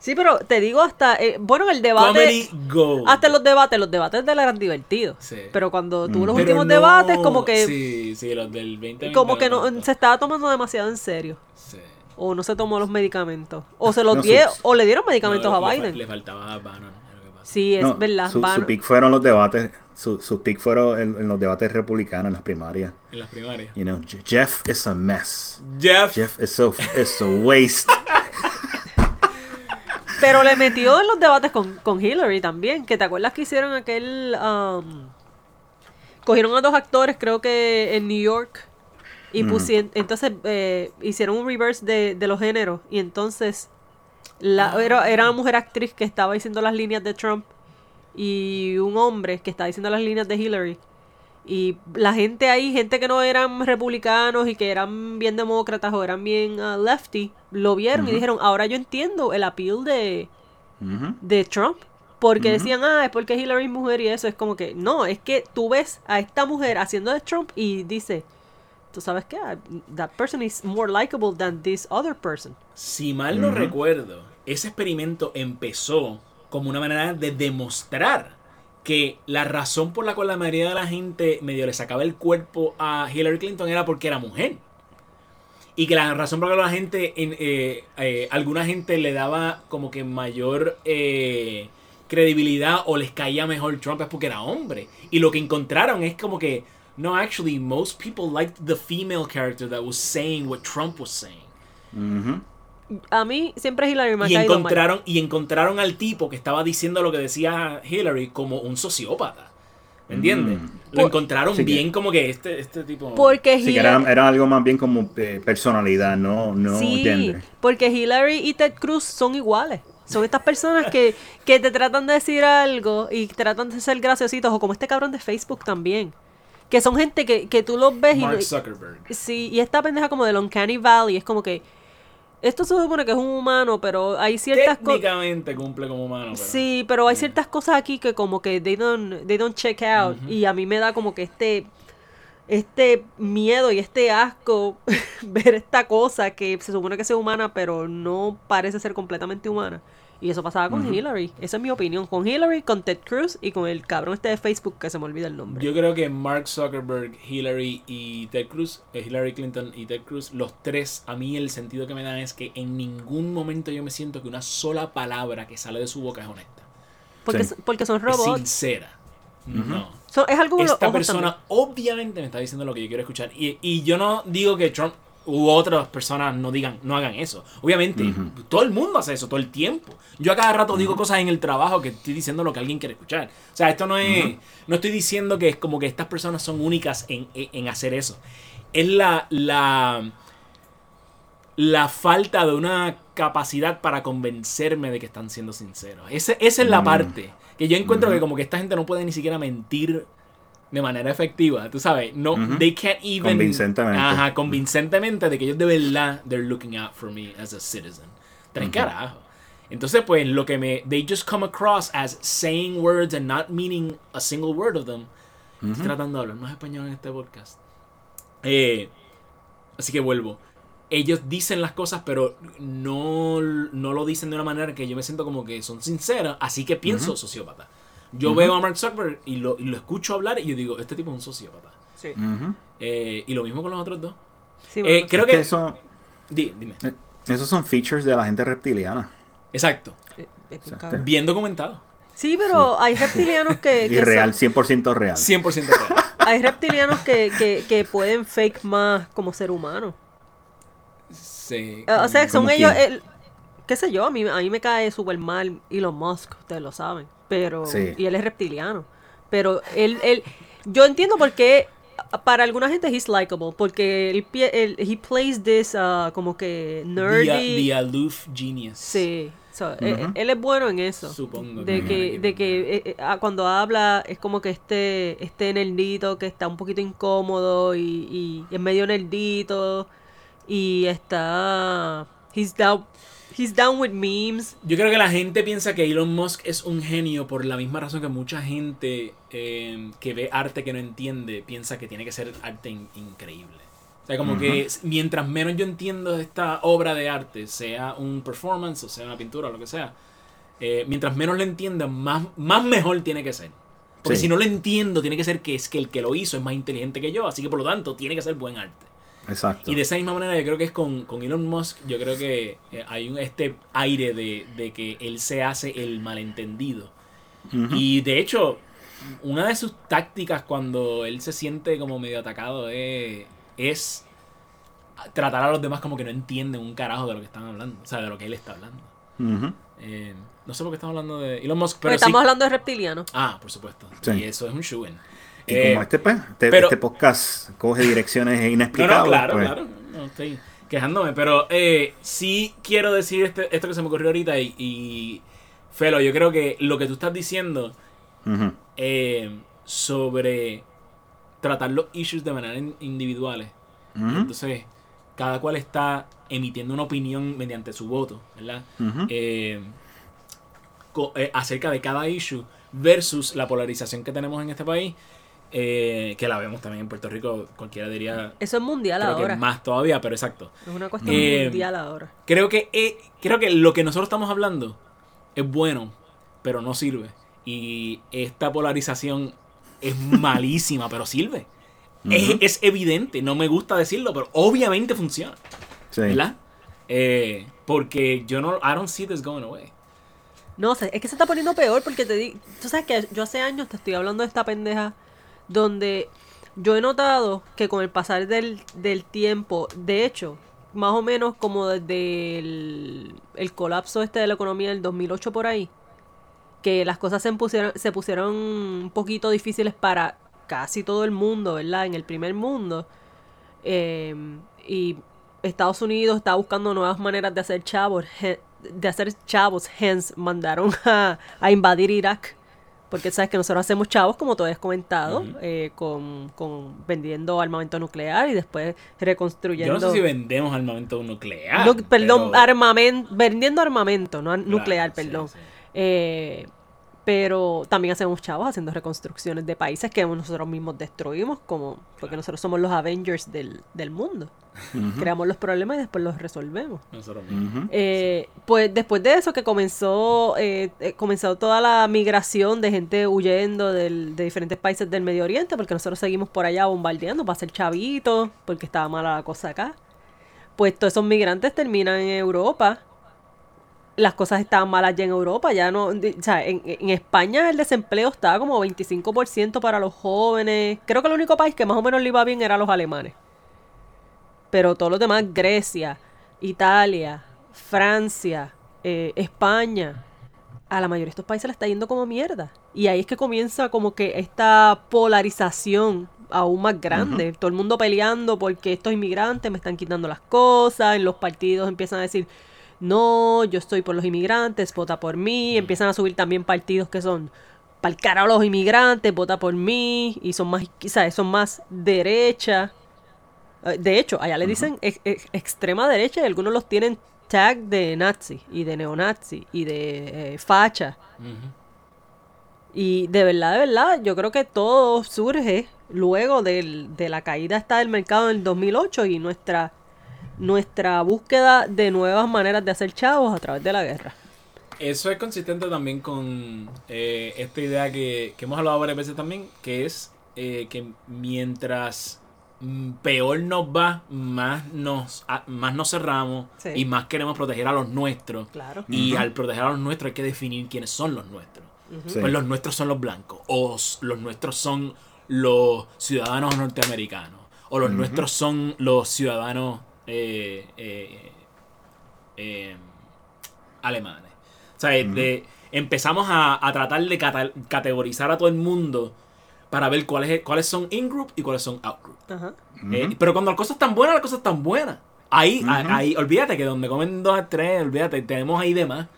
Sí, pero te digo hasta. eh, bueno, el debate. Hasta los debates, los debates de él eran divertidos. Sí. Pero cuando tuvo los Pero últimos no- debates, como que. Sí, sí, los del 20 Como que no, se estaba tomando demasiado en serio. Sí. O no se tomó los medicamentos. O se los No, dio, o le dieron medicamentos No, a Biden. Le faltaba a Bannon. Sí, es No, verdad. Su, pick fueron los debates, su, su pick fueron en, en los debates republicanos, en las primarias. En las primarias. You know, Je- Jeff is a mess. Jeff. Jeff is so is a waste. Pero le metió en los debates con, con Hillary también. Que te acuerdas que hicieron aquel. um, cogieron a dos actores, creo que en New York. Y pusieron. Entonces eh, hicieron un reverse de, de los géneros. Y entonces. La, era, era una mujer actriz que estaba diciendo las líneas de Trump. Y un hombre que estaba diciendo las líneas de Hillary. Y la gente ahí, gente que no eran republicanos y que eran bien demócratas o eran bien ah, lefty, lo vieron y dijeron, ahora yo entiendo el appeal de, de Trump. Porque decían, ah, es porque Hillary es mujer y eso. Es como que, no, es que tú ves a esta mujer haciendo de Trump y dice, tú sabes qué, that person is more likable than this other person. Si mal no recuerdo, ese experimento empezó como una manera de demostrar que la razón por la cual la mayoría de la gente medio le sacaba el cuerpo a Hillary Clinton era porque era mujer. Y que la razón por la cual la gente, en, eh, eh, alguna gente le daba como que mayor eh, credibilidad o les caía mejor Trump es porque era hombre. Y lo que encontraron es como que, no, actually, most people liked the female character that was saying what Trump was saying. A mí siempre Hillary me ha Y caído mal. encontraron, y encontraron al tipo que estaba diciendo lo que decía Hillary como un sociópata. ¿Me entiendes? Mm. Lo Por- encontraron Sí que- bien como que este, este tipo... Porque Sí, que era, Hillary... era algo más bien como eh, personalidad, no, no Sí, gender. porque Hillary y Ted Cruz son iguales. Son estas personas que, que te tratan de decir algo y tratan de ser graciositos, o como este cabrón de Facebook también. Que son gente que, que tú los ves y... Mark no- Zuckerberg. Sí, y esta pendeja como del Uncanny Valley es como que... Esto se supone que es un humano, pero hay ciertas cosas... Técnicamente cumple como humano. Pero... Sí, pero hay ciertas cosas aquí que como que they don't, they don't check out. Y a mí me da como que este este miedo y este asco ver esta cosa que se supone que sea humana, pero no parece ser completamente humana. Y eso pasaba con Hillary. Esa es mi opinión. Con Hillary, con Ted Cruz y con el cabrón este de Facebook que se me olvida el nombre. Yo creo que Mark Zuckerberg, Hillary y Ted Cruz, eh, Hillary Clinton y Ted Cruz, los tres, a mí el sentido que me dan es que en ningún momento yo me siento que una sola palabra que sale de su boca es honesta. porque, Sí. porque son Es robots. sincera. No. Son- es algo esta persona también. obviamente me está diciendo lo que yo quiero escuchar. Y, y yo no digo que Trump u otras personas no digan, no hagan eso. Obviamente, todo el mundo hace eso todo el tiempo. Yo a cada rato digo cosas en el trabajo que estoy diciendo lo que alguien quiere escuchar. O sea, esto no es. No estoy diciendo que es como que estas personas son únicas en, en- hacer eso. Es la. la la falta de una capacidad para convencerme de que están siendo sinceros. Ese- esa es la Mm. parte que yo encuentro que como que esta gente no puede ni siquiera mentir de manera efectiva, tú sabes, no, Ujú. they can't even Convincentemente. Ajá, convincentemente de que ellos de verdad they're looking out for me as a citizen. Tres carajos. Entonces, pues lo que me they just come across as saying words and not meaning a single word of them. Estoy tratando de hablar más español en este podcast. Eh, así que vuelvo. Ellos dicen las cosas, pero no, no lo dicen de una manera que yo me siento como que son sinceras, así que pienso sociópata. Yo veo a Mark Zuckerberg y lo, y lo escucho hablar y yo digo, este tipo es un sociópata. Sí. Eh, y lo mismo con los otros dos. Sí, Eh, bueno, creo Es que que... eso, Di- dime. eh, esos son features de la gente reptiliana. Exacto. Bien documentado. Sí, pero hay reptilianos que, Y que real, son- 100% real. 100% real. hay reptilianos que, que, que pueden fake más como ser humano. Sí. O sea, son ¿Cómo ellos, el- qué sé yo, a mí, a mí me cae súper mal Elon Musk, ustedes lo saben, pero, Sí. y él es reptiliano, pero él, él, yo entiendo por qué para alguna gente he's likable, porque él, pie- él- he plays this uh, como que nerdy, The, the aloof genius. sí, So, eh, él es bueno en eso. Supongo De que, de que eh, eh, ah, cuando habla es como que este, este nerdito que está un poquito incómodo y, y es medio nerdito y está... He's down, he's down with memes. Yo creo que la gente piensa que Elon Musk es un genio por la misma razón que mucha gente eh, que ve arte que no entiende piensa que tiene que ser arte in- increíble. O sea, como que mientras menos yo entiendo de esta obra de arte, sea un performance o sea una pintura o lo que sea, eh, mientras menos lo entienda, más, más mejor tiene que ser. Porque Sí. si no lo entiendo, tiene que ser que es que el que lo hizo es más inteligente que yo, así que por lo tanto tiene que ser buen arte. Exacto. Y de esa misma manera yo creo que es con, con Elon Musk, yo creo que eh, hay un, este aire de, de que él se hace el malentendido. Y de hecho, una de sus tácticas cuando él se siente como medio atacado es, es tratar a los demás como que no entienden un carajo de lo que están hablando, o sea, de lo que él está hablando. Eh, no sé por qué estamos hablando de Elon Musk, pero sí. estamos hablando de reptilianos. Ah, por supuesto. Sí. Y eso es un shoe Y como este, pues, este, pero- este podcast coge direcciones inexplicables. no, claro, pues, claro. No estoy quejándome, pero eh, sí quiero decir este- esto que se me ocurrió ahorita y, y, Felo, yo creo que lo que tú estás diciendo eh, sobre tratar los issues de manera in- individuales, entonces cada cual está emitiendo una opinión mediante su voto, ¿verdad? Eh, eh, acerca de cada issue versus la polarización que tenemos en este país, eh, que la vemos también en Puerto Rico, cualquiera diría Eso es mundial creo que ahora. más todavía, pero exacto. Es una cuestión Eh, mundial ahora. Creo que, eh, creo que lo que nosotros estamos hablando es bueno, pero no sirve. Y esta polarización es malísima, pero sirve. es, evidente, no me gusta decirlo, pero obviamente funciona. Sí. ¿Verdad? Eh, porque yo no, I don't see this going away. No sé, es que se está poniendo peor porque te di, tú sabes que yo hace años te estoy hablando de esta pendeja donde yo he notado que con el pasar del, del tiempo, de hecho, más o menos como desde el, colapso este de la economía del 2008 por ahí, que las cosas se pusieron, se pusieron un poquito difíciles para casi todo el mundo, ¿verdad? En el primer mundo. Eh, y Estados Unidos está buscando nuevas maneras de hacer chavos, de hacer chavos, hence mandaron a invadir Irak. Porque sabes que nosotros hacemos chavos, como tú has comentado, eh, con, con vendiendo armamento nuclear y después Yo reconstruyendo. no sé si vendemos armamento nuclear. No, perdón, pero- armamento, vendiendo armamento, no Claro, nuclear, sí, perdón. sí. Eh, pero también hacemos chavos haciendo reconstrucciones de países que nosotros mismos destruimos, como porque nosotros somos los Avengers del, del mundo. Creamos los problemas y después los resolvemos. Nosotros mismos. Eh, pues después de eso que comenzó eh, eh, comenzó toda la migración de gente huyendo del- de diferentes países del Medio Oriente, porque nosotros seguimos por allá bombardeando para hacer chavitos, porque estaba mala la cosa acá. Pues todos esos migrantes terminan en Europa. Las cosas estaban malas ya en Europa, ya no, o sea, en, en España el desempleo estaba como 25% para los jóvenes. Creo que el único país que más o menos le iba bien era los alemanes. Pero todos los demás, Grecia, Italia, Francia, eh, España, a la mayoría de estos países le está yendo como mierda. Y ahí es que comienza como que esta polarización aún más grande. Todo el mundo peleando porque estos inmigrantes me están quitando las cosas. En los partidos empiezan a decir, no, yo estoy por los inmigrantes, vota por mí. Empiezan a subir también partidos que son para el cara a los inmigrantes, vota por mí. Y son más, quizás son más derecha. Eh, De hecho, allá le dicen ex- ex- extrema derecha y algunos los tienen tag de nazi y de neonazi y de eh, facha. Y de verdad, de verdad, yo creo que todo surge luego del- de la caída esta del mercado en el 2008 y nuestra, nuestra búsqueda de nuevas maneras de hacer chavos a través de la guerra. Eso es consistente también con eh, esta idea que, que hemos hablado varias veces también, que es eh, que mientras mm, peor nos va, más nos, a- más nos cerramos Sí. y más queremos proteger a los nuestros. Claro. Y al proteger a los nuestros hay que definir quiénes son los nuestros. Sí. Pues los nuestros son los blancos, o los nuestros son los ciudadanos norteamericanos, o los nuestros son los ciudadanos eh, eh, eh, alemanes. O sea, de- empezamos a, a tratar de cata- categorizar a todo el mundo para ver cuáles, cuáles son in-group y cuáles son out-group. Ajá. Eh, pero cuando las cosas están buenas, las cosas están buenas. Ahí, Ujú. ahí, olvídate que donde comen dos a tres, olvídate, tenemos ahí demás.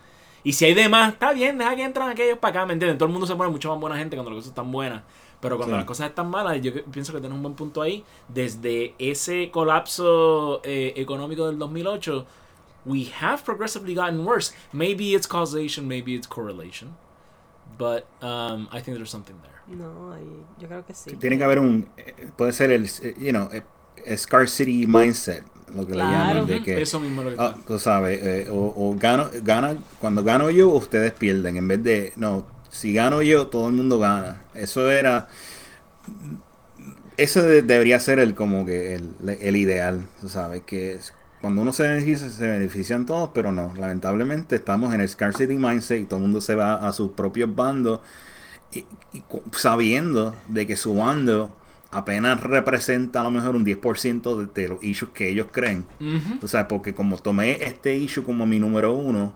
Y si hay demás, está bien, deja que entran aquellos para acá, ¿me entiendes? Todo el mundo se pone mucho más buena gente cuando las cosas están buenas. Pero cuando Sí. las cosas están malas, yo que- pienso que tienes un buen punto ahí. Desde ese colapso eh, económico del 2008, we have progressively gotten worse. Maybe it's causation, maybe it's correlation. But um, I think there's something there. No, yo creo que sí. Tiene que haber un, eh, puede ser el, eh, you know, eh, scarcity mindset, lo que Claro. le llaman, de que, Eso mismo lo que ah, tú sabes, eh, o, o gano, gana, cuando gano yo, ustedes pierden, en vez de, no, si gano yo, todo el mundo gana. Eso era, eso de- debería ser el como que el, el ideal, sabes, que es- cuando uno se beneficia, se benefician todos, pero no, lamentablemente estamos en el scarcity mindset y todo el mundo se va a sus propios bandos y- sabiendo de que su bando apenas representa a lo mejor un 10% de, de los issues que ellos creen. O sea, porque como tomé este issue como mi número uno,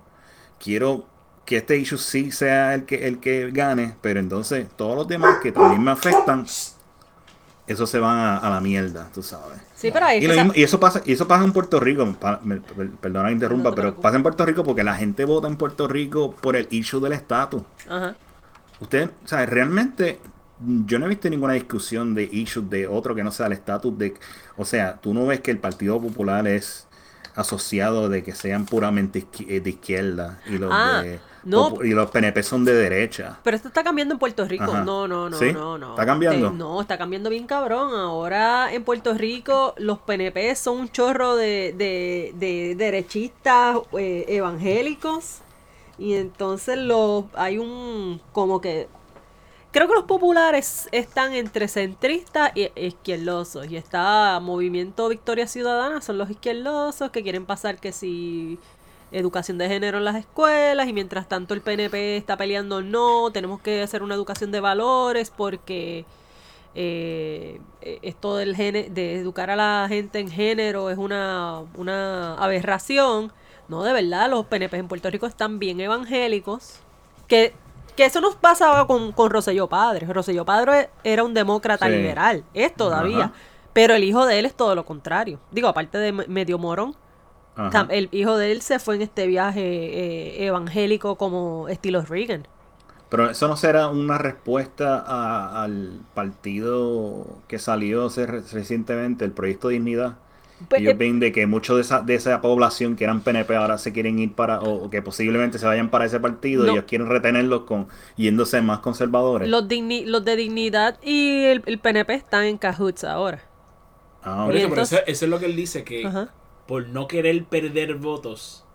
quiero que este issue sí sea el que, el que gane, pero entonces todos los demás que también me afectan, eso se van a, a la mierda, tú sabes. Sí, pero ahí Y, mismo- y eso pasa y eso pasa en Puerto Rico. pa- me- perdona que interrumpa, No pero pasa en Puerto Rico porque la gente vota en Puerto Rico por el issue del estatus. Ajá. Usted, o sea, realmente yo no he visto ninguna discusión de issues de otro que no sea el estatus de, o sea, tú no ves que el Partido Popular es asociado de que sean puramente eh, de izquierda y los Ah, de- no. y los PNP son de derecha. Pero esto está cambiando en Puerto Rico. Ajá. No, no, no, ¿Sí? no, no. ¿Está cambiando? Eh, no, está cambiando bien cabrón. Ahora en Puerto Rico los PNP son un chorro de, de, de derechistas eh, evangélicos. Y entonces los hay un como que creo que los populares están entre centristas y izquierdosos. Y está Movimiento Victoria Ciudadana, son los izquierdosos que quieren pasar que si educación de género en las escuelas y mientras tanto el PNP está peleando no, tenemos que hacer una educación de valores porque eh, eh, esto del gene- de educar a la gente en género es una, una aberración. No, de verdad, los PNP en Puerto Rico están bien evangélicos. Que, que eso nos pasaba con, con Rosselló Padre. Rosselló Padre era un demócrata Sí. liberal, es todavía. Ajá. Pero el hijo de él es todo lo contrario. Digo, aparte de me- medio morón, Ajá. el hijo de él se fue en este viaje eh, evangélico como estilo Reagan. Pero eso no será una respuesta a- al partido que salió hace re- recientemente, el Proyecto Dignidad. Pues, Ellos eh, ven de que muchos de esa, de esa población que eran PNP ahora se quieren ir para, o, o que posiblemente se vayan para ese partido, No. y ellos quieren retenerlos con yéndose más conservadores. Los, digni- los de dignidad y el, el PNP están en cahoots ahora. Ah, Por eso, pero entonces- eso, eso es lo que él dice, que Ajá. Por no querer perder votos,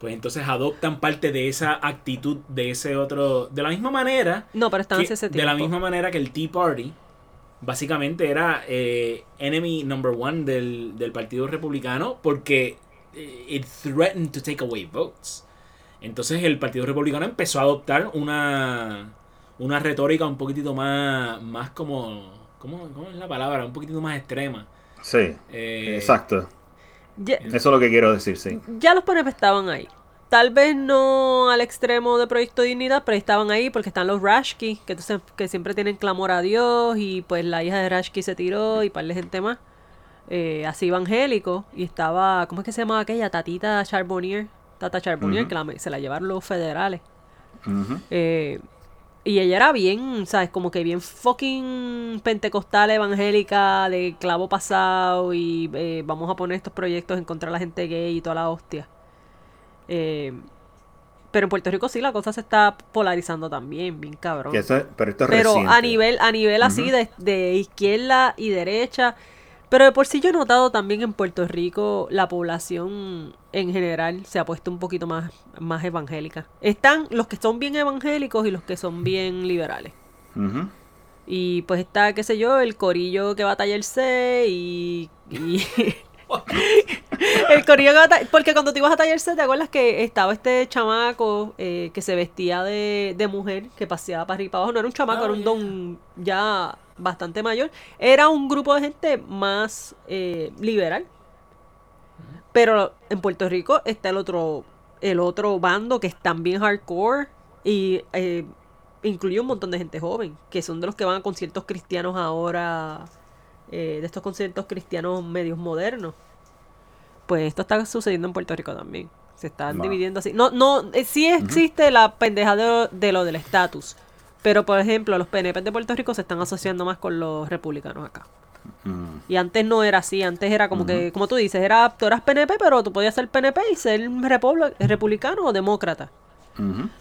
pues entonces adoptan parte de esa actitud de ese otro. De la misma manera. No, pero están que- hace ese de la misma manera que el Tea Party básicamente era eh, enemy number one del, del Partido Republicano porque eh, it threatened to take away votes. Entonces el Partido Republicano empezó a adoptar una, una retórica un poquitito más, más como, ¿cómo, cómo es la palabra? Un poquitito más extrema. Sí, Eh, exacto. Ya, Eso es lo que quiero decir, sí. ya los PNP estaban ahí. Tal vez no al extremo de Proyecto Dignidad, pero estaban ahí porque están los Rashki, que, entonces- que siempre tienen clamor a Dios, y pues la hija de Rashki se tiró y par de gente más. eh, así evangélico. Y estaba, ¿cómo es que se llamaba aquella? Tatita Charbonnier. Tata Charbonnier, Ujú. que la- se la llevaron los federales. Ujú. Eh, y ella era bien, ¿sabes? Como que bien fucking pentecostal, evangélica, de clavo pasado y eh, vamos a poner estos proyectos en contra de la gente gay y toda la hostia. Eh, pero en Puerto Rico sí la cosa se está polarizando también, bien cabrón. Eso pero esto es Pero reciente. a nivel, a nivel así de izquierda y derecha. Pero de por sí yo he notado también en Puerto Rico la población en general se ha puesto un poquito más, más evangélica. Están los que son bien evangélicos y los que son bien liberales. Y pues está, qué sé yo, el corillo que va a tallerse y... y- el corillo que va a ta- Porque cuando te ibas a tallerse, ¿te acuerdas que estaba este chamaco eh, que se vestía de, de mujer, que paseaba para arriba y para abajo? No era un chamaco, Ah, era un don ya bastante mayor. Era un grupo de gente más eh, liberal. Pero en Puerto Rico está el otro, el otro bando que es también hardcore y eh, incluye un montón de gente joven, que son de los que van a conciertos cristianos ahora, eh, de estos conciertos cristianos medios modernos. Pues esto está sucediendo en Puerto Rico también. Se están dividiendo así. No, no, eh, sí existe la pendeja de, lo- de lo del estatus. Pero, por ejemplo, los PNP de Puerto Rico se están asociando más con los republicanos acá. Mm, Y antes no era así, antes era como que, como tú dices, era, tú eras PNP, pero tú podías ser PNP y ser republ- republicano o demócrata.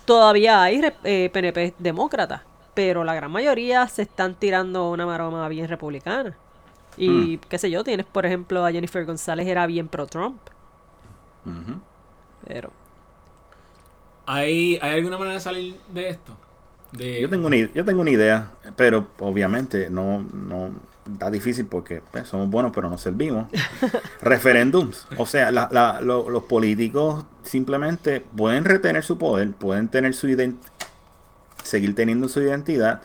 Todavía hay eh, PNP demócratas, pero la gran mayoría se están tirando una maroma bien republicana. Y qué sé yo, tienes por ejemplo a Jennifer González, era bien pro-Trump. Pero ¿Hay, ¿Hay alguna manera de salir de esto? De, Yo tengo, una, yo tengo una idea, pero obviamente no, no está difícil porque pues, somos buenos pero no servimos. Referéndums. O sea, la- la- lo- los políticos simplemente pueden retener su poder, pueden tener su seguir teniendo su identidad,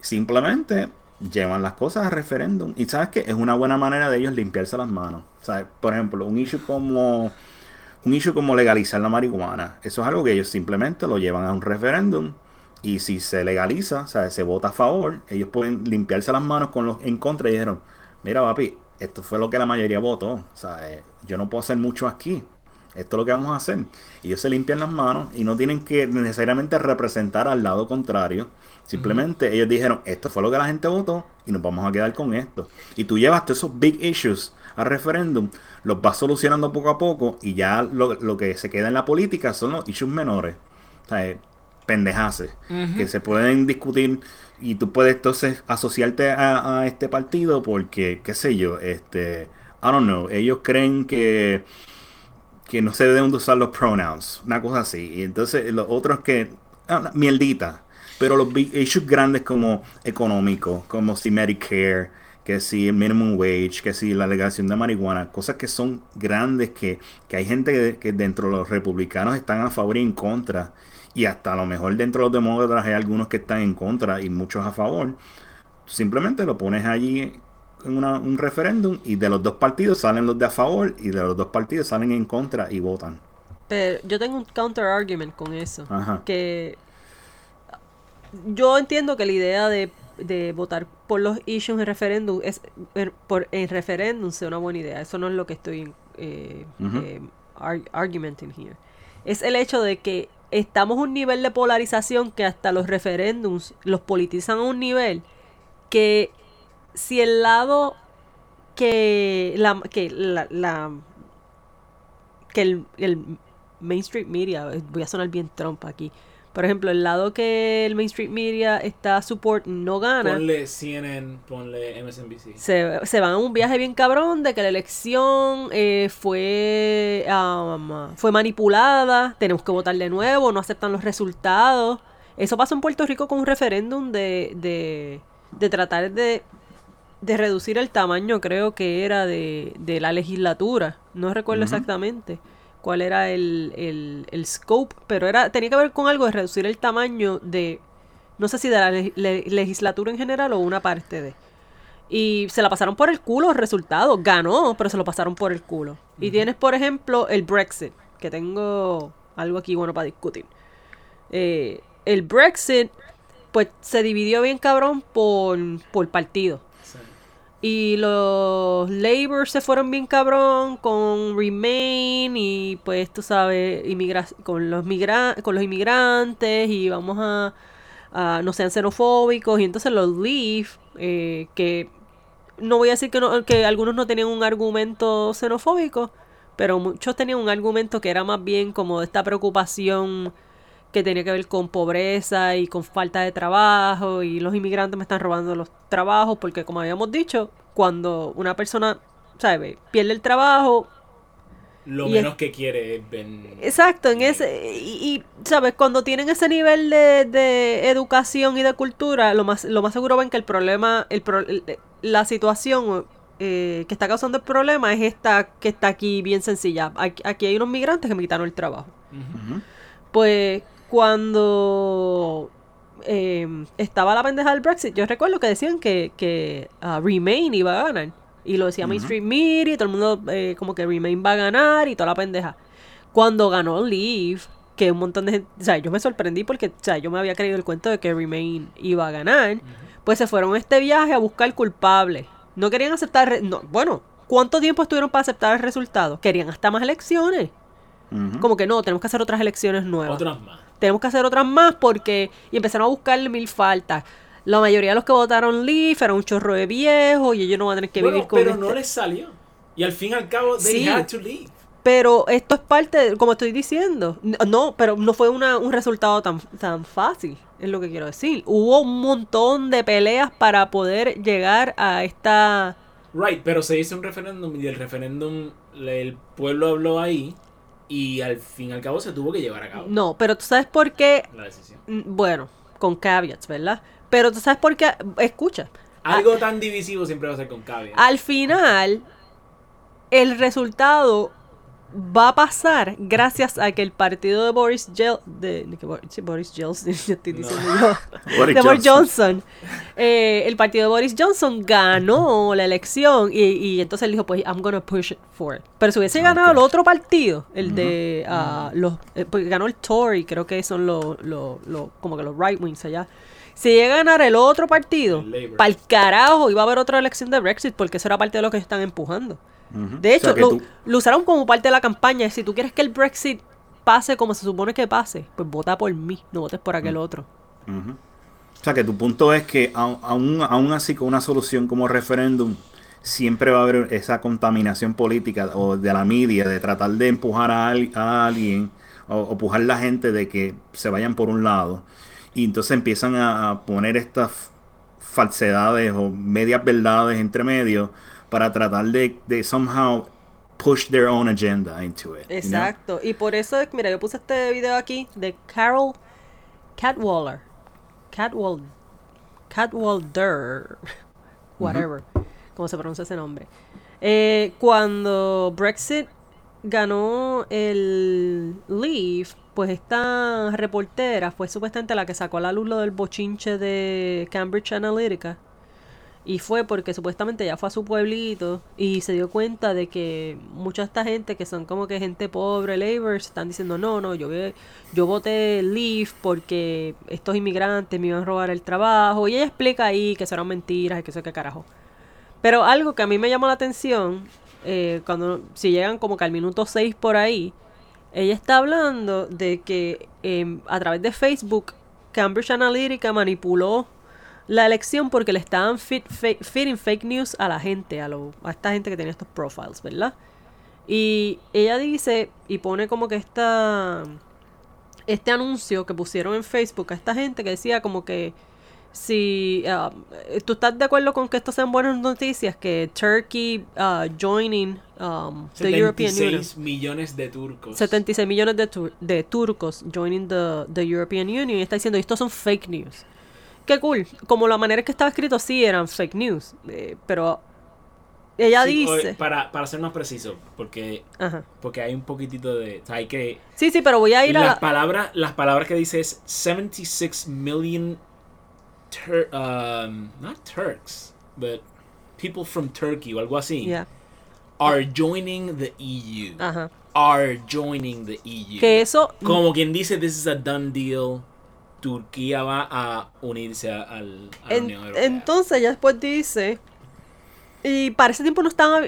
simplemente llevan las cosas a referéndum. Y sabes que es una buena manera de ellos limpiarse las manos. Por ejemplo, un issue como un issue como legalizar la marihuana. Eso es algo que ellos simplemente lo llevan a un referéndum y si se legaliza, o sea, se vota a favor, ellos pueden limpiarse las manos con los en contra y dijeron, mira papi, esto fue lo que la mayoría votó, o sea, eh, yo no puedo hacer mucho aquí, esto es lo que vamos a hacer. Y ellos se limpian las manos y no tienen que necesariamente representar al lado contrario. Simplemente ellos dijeron, esto fue lo que la gente votó y nos vamos a quedar con esto. Y tú llevas todos esos big issues al referéndum, los vas solucionando poco a poco y ya lo, lo que se queda en la política son los issues menores. O sea, pendejaces que se pueden discutir y tú puedes entonces asociarte a, a este partido porque, qué sé yo, este, I don't know, ellos creen que que no se deben de usar los pronouns, una cosa así. Y entonces los otros que, ah, mierdita, pero los big issues grandes como económicos, como si Medicare, que si el minimum wage, que si la legalización de marihuana, cosas que son grandes que, que hay gente que, que dentro de los republicanos están a favor y en contra. Y hasta a lo mejor dentro de los demócratas hay algunos que están en contra y muchos a favor. Simplemente lo pones allí en una- un referéndum y de los dos partidos salen los de a favor y de los dos partidos salen en contra y votan. Pero yo tengo un counter argument con eso. Ajá. Que yo entiendo que la idea de, de votar por los issues en referéndum es er, por en referéndum sea una buena idea. Eso no es lo que estoy eh, eh, ar- argumenting here. Es el hecho de que estamos a un nivel de polarización que hasta los referéndums los politizan a un nivel que si el lado que la que la, la- que el, el mainstream media voy a sonar bien Trump aquí por ejemplo el lado que el mainstream media está support no gana Ponle CNN, ponle MSNBC. se, se van a un viaje bien cabrón de que la elección eh, fue um, fue manipulada, tenemos que votar de nuevo, no aceptan los resultados. Eso pasó en Puerto Rico con un referéndum de, de, de tratar de, de reducir el tamaño, creo que era de, de la legislatura. No recuerdo exactamente cuál era el, el, el scope, pero era tenía que ver con algo de reducir el tamaño de, no sé si de la le- le- legislatura en general o una parte de. Y se la pasaron por el culo los resultados. Ganó, pero se lo pasaron por el culo. Y tienes, por ejemplo, el Brexit, que tengo algo aquí bueno para discutir. Eh, el Brexit, pues se dividió bien cabrón por, por partido. Y los Labour se fueron bien cabrón con Remain y pues tú sabes, con los con los inmigrantes y vamos a, a no sean xenofóbicos. Y entonces los Leave eh, que no voy a decir que, no, que algunos no tenían un argumento xenofóbico, pero muchos tenían un argumento que era más bien como esta preocupación que tenía que ver con pobreza y con falta de trabajo y los inmigrantes me están robando los trabajos porque como habíamos dicho, cuando una persona, ¿sabe? pierde el trabajo, Lo Y menos es- que quiere es ven- exacto, en ese y, y, ¿sabes? Cuando tienen ese nivel de, de educación y de cultura, lo más lo más seguro ven que el problema el, pro- el- la situación eh, que está causando el problema es esta que está aquí bien sencilla. Aquí, aquí hay unos migrantes que me quitaron el trabajo. Pues cuando eh, estaba la pendeja del Brexit, yo recuerdo que decían que, que ah, Remain iba a ganar. Y lo decía Ujú. Mainstream Media y todo el mundo eh, como que Remain va a ganar y toda la pendeja. Cuando ganó Leave, que un montón de gente, o sea, yo me sorprendí porque, o sea, yo me había creído el cuento de que Remain iba a ganar, pues se fueron a este viaje a buscar culpables. No querían aceptar, no, bueno, ¿cuánto tiempo estuvieron para aceptar el resultado? Querían hasta más elecciones. Como que no, tenemos que hacer otras elecciones nuevas. Otras más. Tenemos que hacer otras más porque... Y empezaron a buscarle mil faltas. La mayoría de los que votaron Leaf era un chorro de viejos y ellos no van a tener que Bueno, vivir con pero este- no les salió. Y al fin y al cabo, they Sí. had to leave. Pero esto es parte, de- como estoy diciendo, no, pero no fue una- un resultado tan, tan fácil, es lo que quiero decir. Hubo un montón de peleas para poder llegar a esta... Right, pero se hizo un referéndum y el referéndum, el pueblo habló ahí y al fin y al cabo se tuvo que llevar a cabo No, pero tú sabes por qué, la decisión. Mm, bueno, con caveats, ¿verdad? Pero tú sabes por qué, escucha, Algo tan divisivo siempre va a ser con caveat. al final el resultado va a pasar gracias a que el partido de Boris Jel de, de Boris Johnson Boris Johnson. Johnson. Eh, el partido de Boris Johnson ganó la elección y, y entonces él dijo pues I'm gonna push it for it pero si hubiese ganado Ok. el otro partido el de ah, los eh, porque ganó el Tory creo que son los los- los- como que los right wings allá. Si llega a ganar el otro partido para el carajo iba a haber otra elección de Brexit porque eso era parte de lo que están empujando De O hecho, sea, lo, tú- lo usaron como parte de la campaña. Si tú quieres que el Brexit pase como se supone que pase, pues vota por mí, no votes por aquel otro. O sea, que tu punto es que aún, aún así con una solución como referéndum, siempre va a haber esa contaminación política o de la media, de tratar de empujar a, al- a alguien o, o empujar a la gente de que se vayan por un lado. Y entonces empiezan a, a poner estas falsedades o medias verdades entre medio para tratar de, de somehow push their own agenda into it. you know? Exacto. Y por eso, mira, yo puse este video aquí de Carol Catwaller. Catwal Catwalder. Whatever. ¿Cómo se pronuncia ese nombre? Eh, cuando Brexit ganó el Leave, pues esta reportera fue supuestamente la que sacó a la luz lo del bochinche de Cambridge Analytica. Y fue porque supuestamente ella fue a su pueblito y se dio cuenta de que mucha de esta gente que son como que gente pobre, Labour, están diciendo, no, no, yo, yo voté Leave porque estos inmigrantes me iban a robar el trabajo. Y ella explica ahí que eso eran mentiras y que eso qué carajo. Pero algo que a mí me llamó la atención, eh, cuando si llegan como que al minuto 6 por ahí, ella está hablando de que em, a través de Facebook, Cambridge Analytica manipuló la elección porque le estaban feeding fake news a la gente, a, lo- a esta gente que tenía estos profiles, ¿verdad? Y ella dice, y pone como que esta, este anuncio que pusieron en Facebook a esta gente que decía como que si ah, tú estás de acuerdo con que esto sean buenas noticias, que Turkey ah, joining um, the European Union. 76 millones de turcos. 76 millones de, tur- de turcos joining the, the European Union y está diciendo estos son fake news. Qué cool. Como la manera que estaba escrito, sí eran fake news. eh, pero ella Sí, dice. para, para ser más preciso, porque, Ajá. porque hay un poquitito de... o sea, hay que... Sí, sí, pero voy a ir a. Las la- palabras, las palabras que dice es 76 million Tur um, not Turks, but people from Turkey o algo así Yeah, are joining the EU. Ajá. Are joining the EU. Que eso. Como quien dice, this is a done deal. Turquía va a unirse a, la En- Unión Europea. entonces ella después dice. Y para ese tiempo no estaba.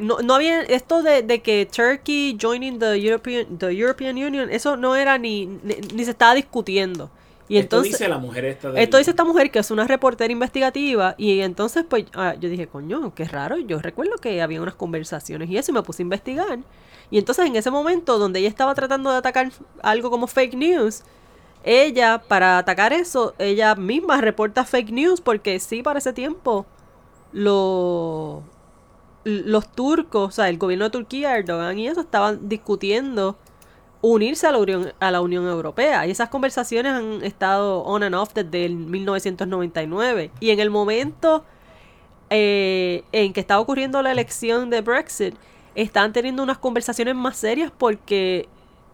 No, no había. Esto de, de que Turkey joining the European, the European Union, eso no era ni, ni, ni se estaba discutiendo. Y esto entonces. dice la mujer esta del- Esto dice esta mujer que es una reportera investigativa y entonces pues ah, yo dije, coño, qué raro, yo recuerdo que había unas conversaciones y eso y me puse a investigar. Y entonces en ese momento donde ella estaba tratando de atacar algo como fake news, ella para atacar eso, ella misma reporta fake news porque sí para ese tiempo lo- los turcos, o sea, el gobierno de Turquía, Erdogan y eso estaban discutiendo unirse a la, Unión, a la Unión Europea. Y esas conversaciones han estado on and off desde el 1999. Y en el momento eh, en que estaba ocurriendo la elección de Brexit, estaban teniendo unas conversaciones más serias porque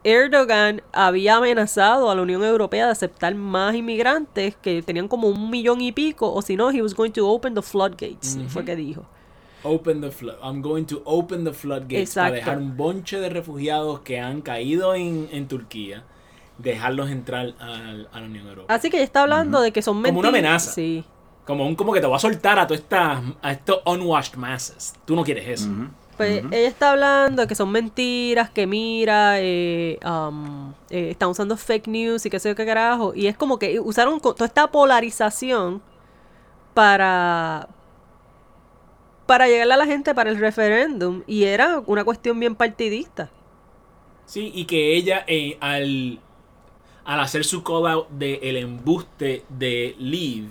Erdogan había amenazado a la Unión Europea de aceptar más inmigrantes que tenían como un millón y pico, o si no, he was going to open the floodgates, fue que dijo. Open the flood. I'm going to open the floodgates Exacto. para dejar un bonche de refugiados que han caído en, en Turquía, dejarlos entrar al- a la Unión Europea. Así que ella está hablando de que son Como una mentiras. amenaza. Sí. Como un como que te va a soltar a todas estas a estos unwashed masses. Tú no quieres eso. Ujú. Pues ella está hablando de que son mentiras, que mira, eh, um, eh, están usando fake news y qué sé yo qué carajo. Y es como que usaron toda esta polarización para para llegarle a la gente para el referéndum y era una cuestión bien partidista. Sí, y que ella eh, al, al hacer su out del embuste de Liv,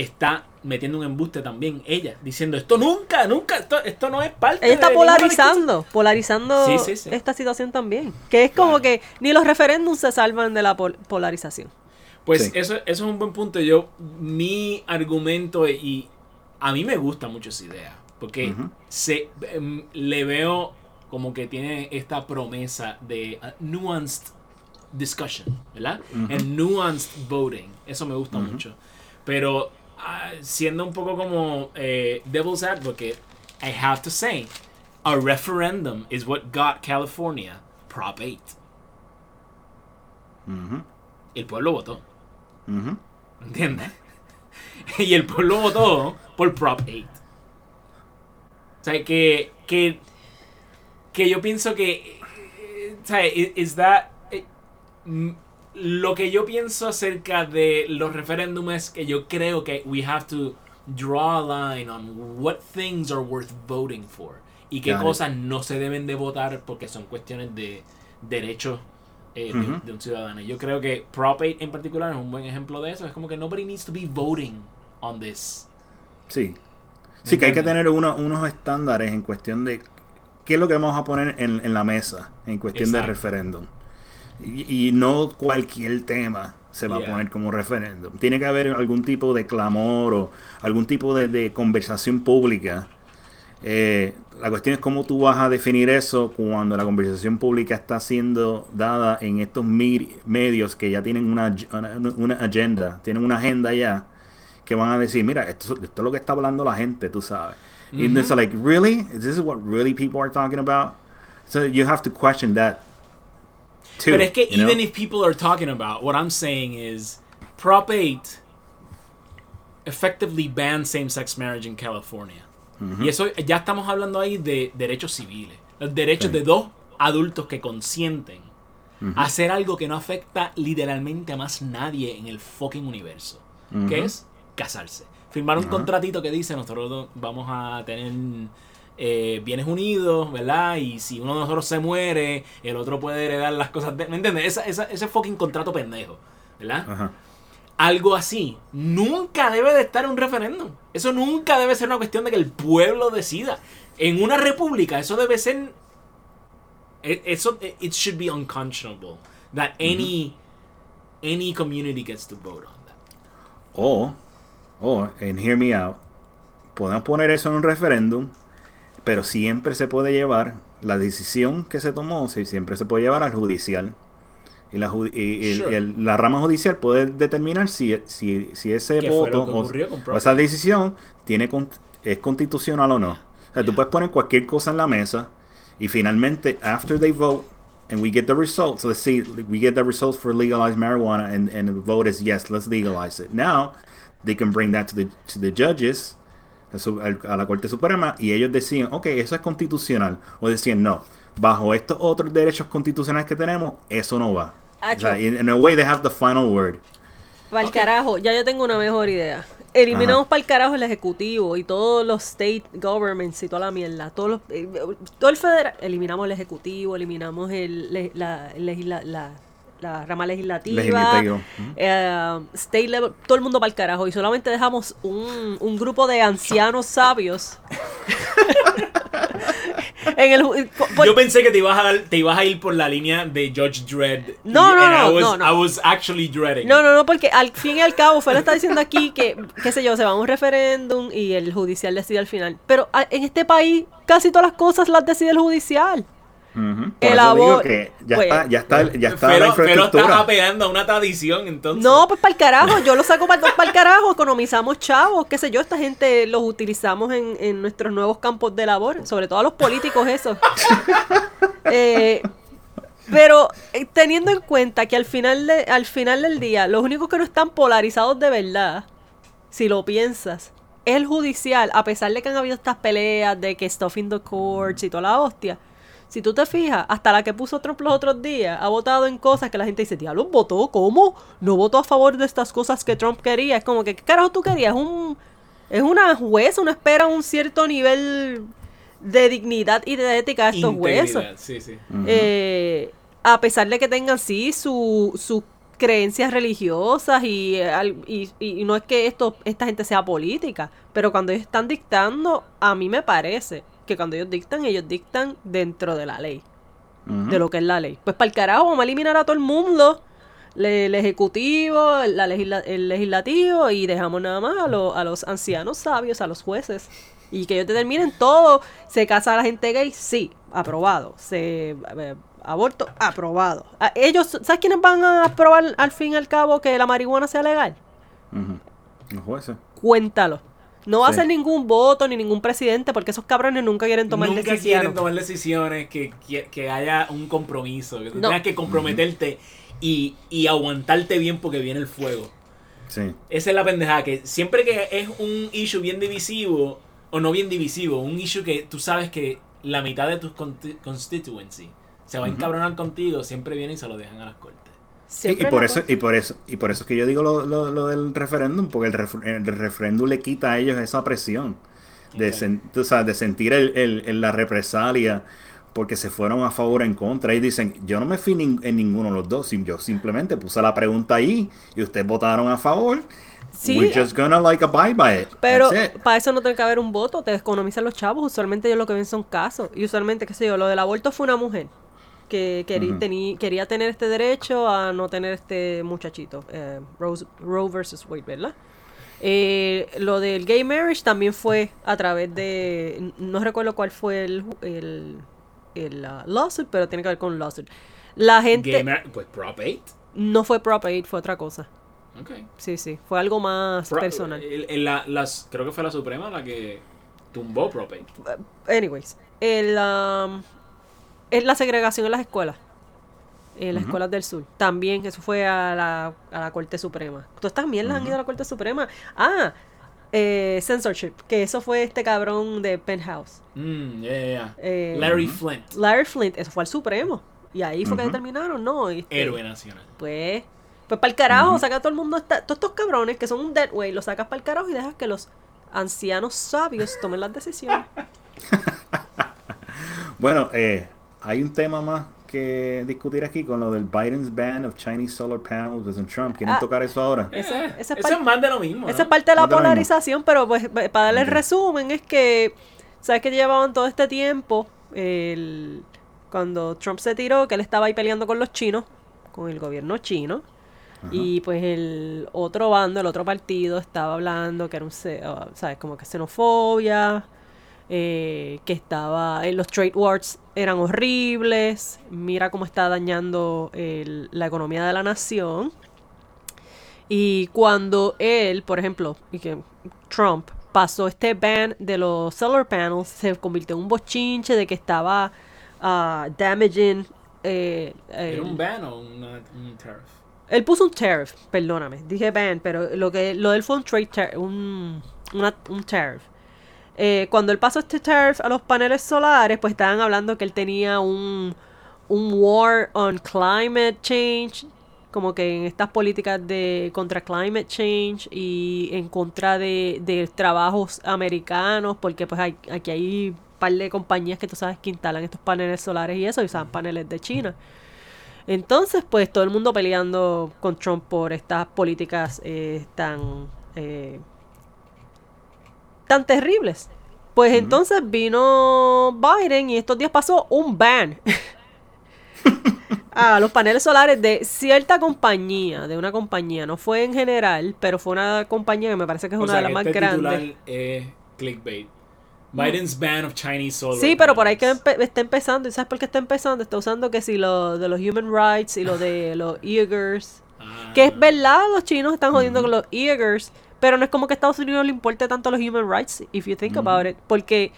está metiendo un embuste también ella, diciendo esto nunca, nunca, esto, esto no es parte Ella está de polarizando, polarizando Sí, sí, sí. esta situación también. Que es como Claro. que ni los referéndums se salvan de la pol- polarización. Pues Sí. eso, eso es un buen punto. Yo, mi argumento, y a mí me gusta mucho esa idea, porque se, em, le veo como que tiene esta promesa de uh, nuanced discussion, ¿verdad? And nuanced voting. Eso me gusta mucho. Pero ah, siendo un poco como eh, devil's advocate, I have to say, a referendum is what got California Prop 8. Ujú, El pueblo votó. ujú. ¿Entiendes? y el pueblo votó por Prop 8. O sea, que, que, que yo pienso que, eh, o sea, is that, eh, lo que yo pienso acerca de los referéndums es que yo creo que we have to draw a line on what things are worth voting for y qué Got it. cosas no se deben de votar porque son cuestiones de derechos eh, de- de, un ciudadano. Yo creo que Prop 8 en particular es un buen ejemplo de eso. Es como que nobody needs to be voting on this. Sí. Sí, que hay que tener uno- unos estándares en cuestión de qué es lo que vamos a poner en, en la mesa en cuestión de Exacto. referéndum. Y, y no cualquier tema se va Yeah. a poner como referéndum. Tiene que haber algún tipo de clamor o algún tipo de, de conversación pública. Eh, la cuestión es cómo tú vas a definir eso cuando la conversación pública está siendo dada en estos medios que ya tienen una, agenda, tienen una agenda ya, que van a decir, mira, esto, esto es lo que está hablando la gente, tú sabes. Y Ujú. it's like, really? Is this what really people are talking about? So you have to question that too. Pero es que know? even if people are talking about, what I'm saying is Prop 8 effectively banned same-sex marriage in California. Y eso ya estamos hablando ahí de derechos civiles. Los derechos Sí. de dos adultos que consienten a hacer algo que no afecta literalmente a más nadie en el fucking universo. Que Ujú. es casarse. Firmar un contratito que dice nosotros vamos a tener eh, bienes unidos, ¿verdad? Y si uno de nosotros se muere, el otro puede heredar las cosas de... ¿Me entiendes? Esa- esa- ese fucking contrato pendejo, ¿verdad? Ajá. Algo así nunca debe de estar en un referéndum. Eso nunca debe ser una cuestión de que el pueblo decida. En una república eso debe ser... e- Eso, it should be unconscionable that any, any community gets to vote on that. O, o, and hear me out, podemos poner eso en un referéndum, pero siempre se puede llevar, la decisión que se tomó, siempre se puede llevar al judicial. Y la, ju- y el- Sure. el- la rama judicial puede determinar si, si, si ese voto o, o esa decisión tiene con- es constitucional o no. O sea, tú puedes poner cualquier cosa en la mesa y finalmente, after they vote, and we get the results, let's see, we get the results for legalized marijuana, and, and the vote is yes, let's legalize it. Now, they can bring that to the, to the judges, a, la Corte Suprema, y ellos decían, ok, eso es constitucional. O decían, no, bajo estos otros derechos constitucionales que tenemos, eso no va. O sea, in, in a way, they have the final word. Para el carajo, ya yo tengo una mejor idea. Eliminamos para el carajo el ejecutivo y todos los state governments y toda la mierda. Todos los, eh, todo el federal. Eliminamos el ejecutivo, eliminamos el, la, legisla- la, la rama legislativa. Legislativo. Eh, state level, todo el mundo para el carajo. Y solamente dejamos un, un grupo de ancianos sabios. en el, por- Yo pensé que te ibas, a, dar- te ibas a ir por la línea de Judge Dredd. No, Y- no, and I no, was- no, no. I was actually dreading. No, no, no, porque al fin y al cabo, Felo está diciendo aquí que, qué sé yo, se va a un referéndum y el judicial decide al final. Pero a- en este país, casi todas las cosas las decide el judicial. Por eso digo abor- que ya pues- está, ya está, ya está pero, la pero estás infraestructura. apelando a una tradición, entonces. No, pues para el carajo, yo lo saco para el carajo, economizamos chavos, qué sé yo, esta gente los utilizamos en, en nuestros nuevos campos de labor, sobre todo a los políticos esos. Eh, pero eh, teniendo en cuenta que al final, de- al final del día, los únicos que no están polarizados de verdad, si lo piensas, el judicial, a pesar de que han habido estas peleas de que stuffing the courts y toda la hostia, si tú te fijas, hasta la que puso Trump los otros días ha votado en cosas que la gente dice, diablo, votó, ¿cómo? No votó a favor de estas cosas que Trump quería. Es como que, ¿qué carajo tú querías? Es, un, es una jueza, una espera un cierto nivel de dignidad y de ética a estos jueces. Integridad, Sí. Eh, a pesar de que tengan, sí, su- sus creencias religiosas y, y no es que esto, esta gente sea política, pero cuando ellos están dictando, a mí me parece que cuando ellos dictan, ellos dictan dentro de la ley, de lo que es la ley. Pues para el carajo, vamos a eliminar a todo el mundo, le- el ejecutivo, la legisla- el legislativo, y dejamos nada más a, lo- a los ancianos sabios, a los jueces. Y que ellos determinen todo. ¿Se casa la gente gay? Sí, aprobado. Se eh, aborto, aprobado. A- ellos, ¿sabes quiénes van a aprobar al fin y al cabo que la marihuana sea legal? Los jueces. Cuéntalo. No va a ser ningún voto ni ningún presidente porque esos cabrones nunca quieren tomar Nunca decisiones. quieren tomar decisiones, que, que, que haya un compromiso, que tú No. tengas que comprometerte y, y aguantarte bien porque viene el fuego. Sí. Esa es la pendejada, que siempre que es un issue bien divisivo, o no bien divisivo, un issue que tú sabes que la mitad de tu conti- constituency se va a encabronar contigo, siempre vienen y se lo dejan a las cortes. Y, por eso, y por eso, y por eso es que yo digo lo, lo- lo del referéndum, porque el, ref- el referéndum le quita a ellos esa presión de, Ok. sen- tú sabes, de sentir el, el- la represalia porque se fueron a favor o en contra y dicen, yo no me fui nin- en ninguno de los dos, yo simplemente puse la pregunta ahí y ustedes votaron a favor. Sí. We're just gonna like abide by it. Pero it. para eso no tiene que haber un voto, te economizan los chavos. Usualmente ellos lo que ven son casos. Y usualmente, qué sé yo, lo del aborto fue una mujer que querí- tení- quería tener este derecho a no tener este muchachito. Eh, Rose- Roe versus Wade, ¿verdad? Eh, lo del gay marriage también fue a través de. No recuerdo cuál fue el, el, el, ah, lawsuit, pero tiene que ver con lawsuit. La gente. Pues Prop 8. No fue Prop 8, fue otra cosa. Ok. Sí, sí. Fue algo más Pro- personal. el- el- la- las, creo que fue la Suprema la que tumbó Prop 8. Anyways, el, um, es la segregación en las escuelas. En las escuelas del sur. También, eso fue a la, a la Corte Suprema. Todas estas mierdas han Ujú. ido a la Corte Suprema. Ah, eh, censorship, que eso fue este cabrón de Penthouse. Mm, yeah, yeah. Eh, Larry. Flint, Larry Flint, eso fue al Supremo. Y ahí fue que determinaron, ¿no? Este, héroe nacional. Pues, pues para el carajo, Ujú. saca a todo el mundo, esta- todos estos cabrones que son un dead way, los sacas para el carajo y dejas que los ancianos sabios tomen las decisiones. Bueno, eh, hay un tema más que discutir aquí con lo del Biden's ban of Chinese solar panels Trump. ¿Quieren Ah. tocar eso ahora? Ese- Eh, ese es eso par- es más de lo mismo. Esa ¿no? es parte de la polarización, pero pues pa- para darle el resumen es que, ¿sabes que llevaban todo este tiempo? El, cuando Trump se tiró, que él estaba ahí peleando con los chinos, con el gobierno chino, Ajá. y pues el otro bando, el otro partido, estaba hablando que era un, ¿sabes? Como que xenofobia, eh, que estaba, eh, los trade wars eran horribles, mira cómo está dañando el- la economía de la nación. Y cuando él, por ejemplo, y que Trump pasó este ban de los solar panels, se convirtió en un bochinche de que estaba ah, damaging. eh, ¿Era un ban o una- un tariff? él puso un tariff, perdóname, dije ban, pero lo que lo de él fue un trade tar- un, una- un tariff. Eh, cuando él pasó este tariff a los paneles solares, pues estaban hablando que él tenía un, un war on climate change, como que en estas políticas de contra climate change y en contra de, de trabajos americanos, porque pues hay, aquí hay un par de compañías que tú sabes que instalan estos paneles solares y eso, y usan paneles de China. Entonces, pues todo el mundo peleando con Trump por estas políticas eh, tan eh, tan terribles. Pues entonces vino Biden y estos días pasó un ban a los paneles solares de cierta compañía, de una compañía, no fue en general, pero fue una compañía que me parece que es O una sea, de las más este grandes. clickbait. Biden's ban of Chinese solar Sí, pero por ahí que panels. empe- está empezando. ¿Y sabes por qué está empezando? Está usando que si lo de los human rights y lo de los Uyghurs. Ah. Que es verdad, los chinos están jodiendo con los Uyghurs. Pero no es como que a Estados Unidos le importe tanto los human rights, if you think about it. Porque,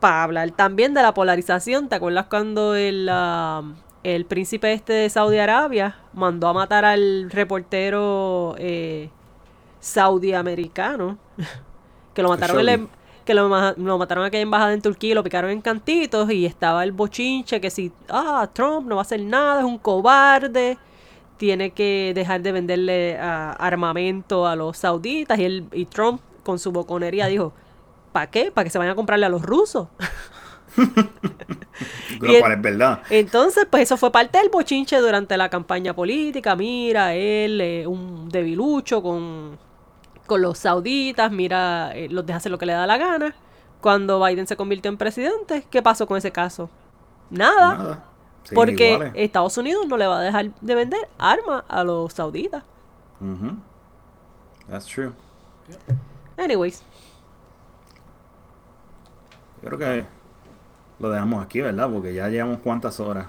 para hablar también de la polarización, ¿te acuerdas cuando el, ah, el príncipe este de Saudi Arabia mandó a matar al reportero eh, saudi-americano? que lo mataron en la- Khashoggi. que lo, lo mataron a aquella embajada en Turquía y lo picaron en cantitos y estaba el bochinche que si, ah, Trump no va a hacer nada, es un cobarde, tiene que dejar de venderle ah, armamento a los sauditas y, él, y Trump con su boconería dijo, ¿para qué? ¿Para que se vayan a comprarle a los rusos? Lo el- cual es verdad. Entonces, pues eso fue parte del bochinche durante la campaña política. Mira, él, eh, un debilucho con, con los sauditas, mira, eh, los deja hacer lo que le da la gana. Cuando Biden se convirtió en presidente, ¿qué pasó con ese caso? Nada, Nada. Sí, porque iguales. Estados Unidos no le va a dejar de vender armas a los sauditas. Ujú. That's true. Anyways, Yo creo que lo dejamos aquí, ¿verdad? Porque ya llevamos cuántas horas.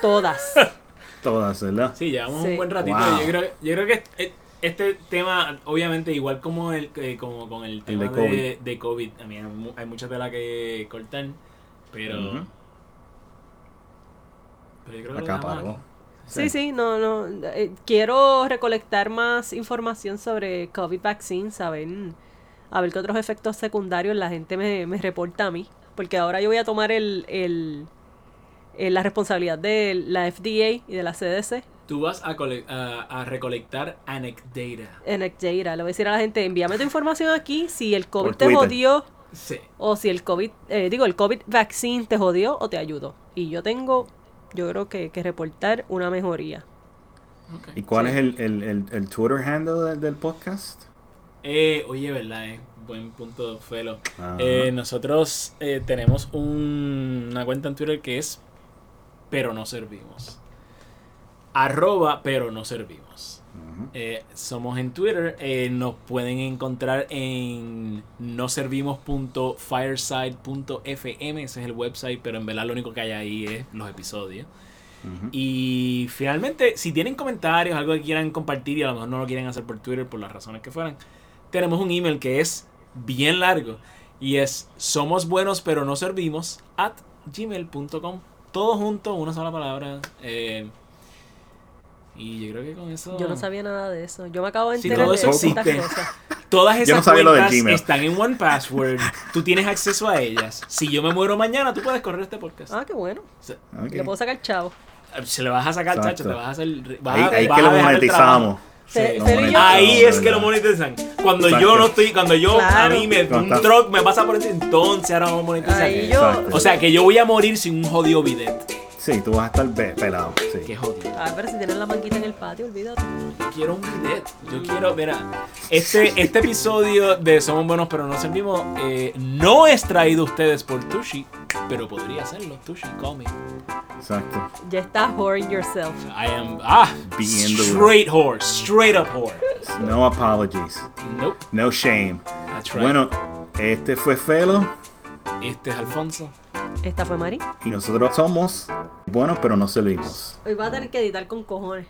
todas. Todas, ¿verdad? Sí, llevamos Sí. un buen ratito. Wow. Yo, creo, yo creo que este, este tema, obviamente, igual como el eh, como con el tema de de, COVID. de COVID, a mí hay, mu- hay mucha tela que cortar, pero. Pero yo creo que Acaparó. Sí, sí, no, no. eh, quiero recolectar más información sobre COVID vaccine, saber, a ver qué otros efectos secundarios la gente me, me reporta a mí. Porque ahora yo voy a tomar el, el, eh, la responsabilidad de la FDA y de la CDC. Tú vas a, cole- a, a recolectar anecdata. En Data. Le voy a decir a la gente, envíame tu información aquí si el COVID Por te Twitter. jodió Sí. o si el COVID, eh, digo, el COVID vaccine te jodió o te ayudó. Y yo tengo, yo creo que, que reportar una mejoría. ¿Y cuál Sí. es el, el, el, el Twitter handle del, del podcast? Eh, oye, ¿verdad? Eh? Buen punto, Felo. Ajá. Eh, nosotros eh, tenemos un- una cuenta en Twitter que es Pero no servimos. Arroba Pero no servimos. Eh, somos en Twitter. eh, nos pueden encontrar en noservimos.fireside.fm. Ese es el website, pero en verdad lo único que hay ahí es los episodios. Y finalmente, si tienen comentarios, algo que quieran compartir y a lo mejor no lo quieren hacer por Twitter por las razones que fueran, tenemos un email que es bien largo y es somos buenos pero no servimos at gmail.com. Todo junto, una sola palabra. eh, y yo creo que con eso... Yo no sabía nada de eso. Yo me acabo de Sí, enterar todo de eso estas existe. cosas. Todas Yo esas no sabía lo del cuentas Gmail. están en One Password. Tú tienes acceso a ellas. Si yo me muero mañana, tú puedes correr este podcast. Ah, qué bueno. O sea, Ok. Le puedo sacar chavo. se le vas a sacar, Exacto. chacho, te vas a hacer... vas Ahí, a- ahí vas que lo monetizamos. Ahí es que ¿verdad? lo monetizan. Cuando yo no estoy, cuando yo a mí me un truck me pasa por encima, entonces ahora vamos a monetizar. Ahí yo. O sea que yo voy a morir sin un jodido bidet. Sí, tú vas a estar pe- pelado. Sí. Qué jodido. Ah, pero si tienes la manguita en el patio, olvídate. Yo quiero un bidet. Yo quiero, mira, este, este episodio de Somos Buenos pero no servimos eh, no es traído a ustedes por Tushi, pero podría serlo. Tushi, call me. Exacto. Ya estás whoring yourself. I am, ah, duro. straight whore, straight up whore. No apologies. Nope, No shame. that's right. Bueno, este fue Felo este es Alfonso. Esta fue Mari. y nosotros somos buenos pero no servimos. Hoy va a tener que editar con cojones.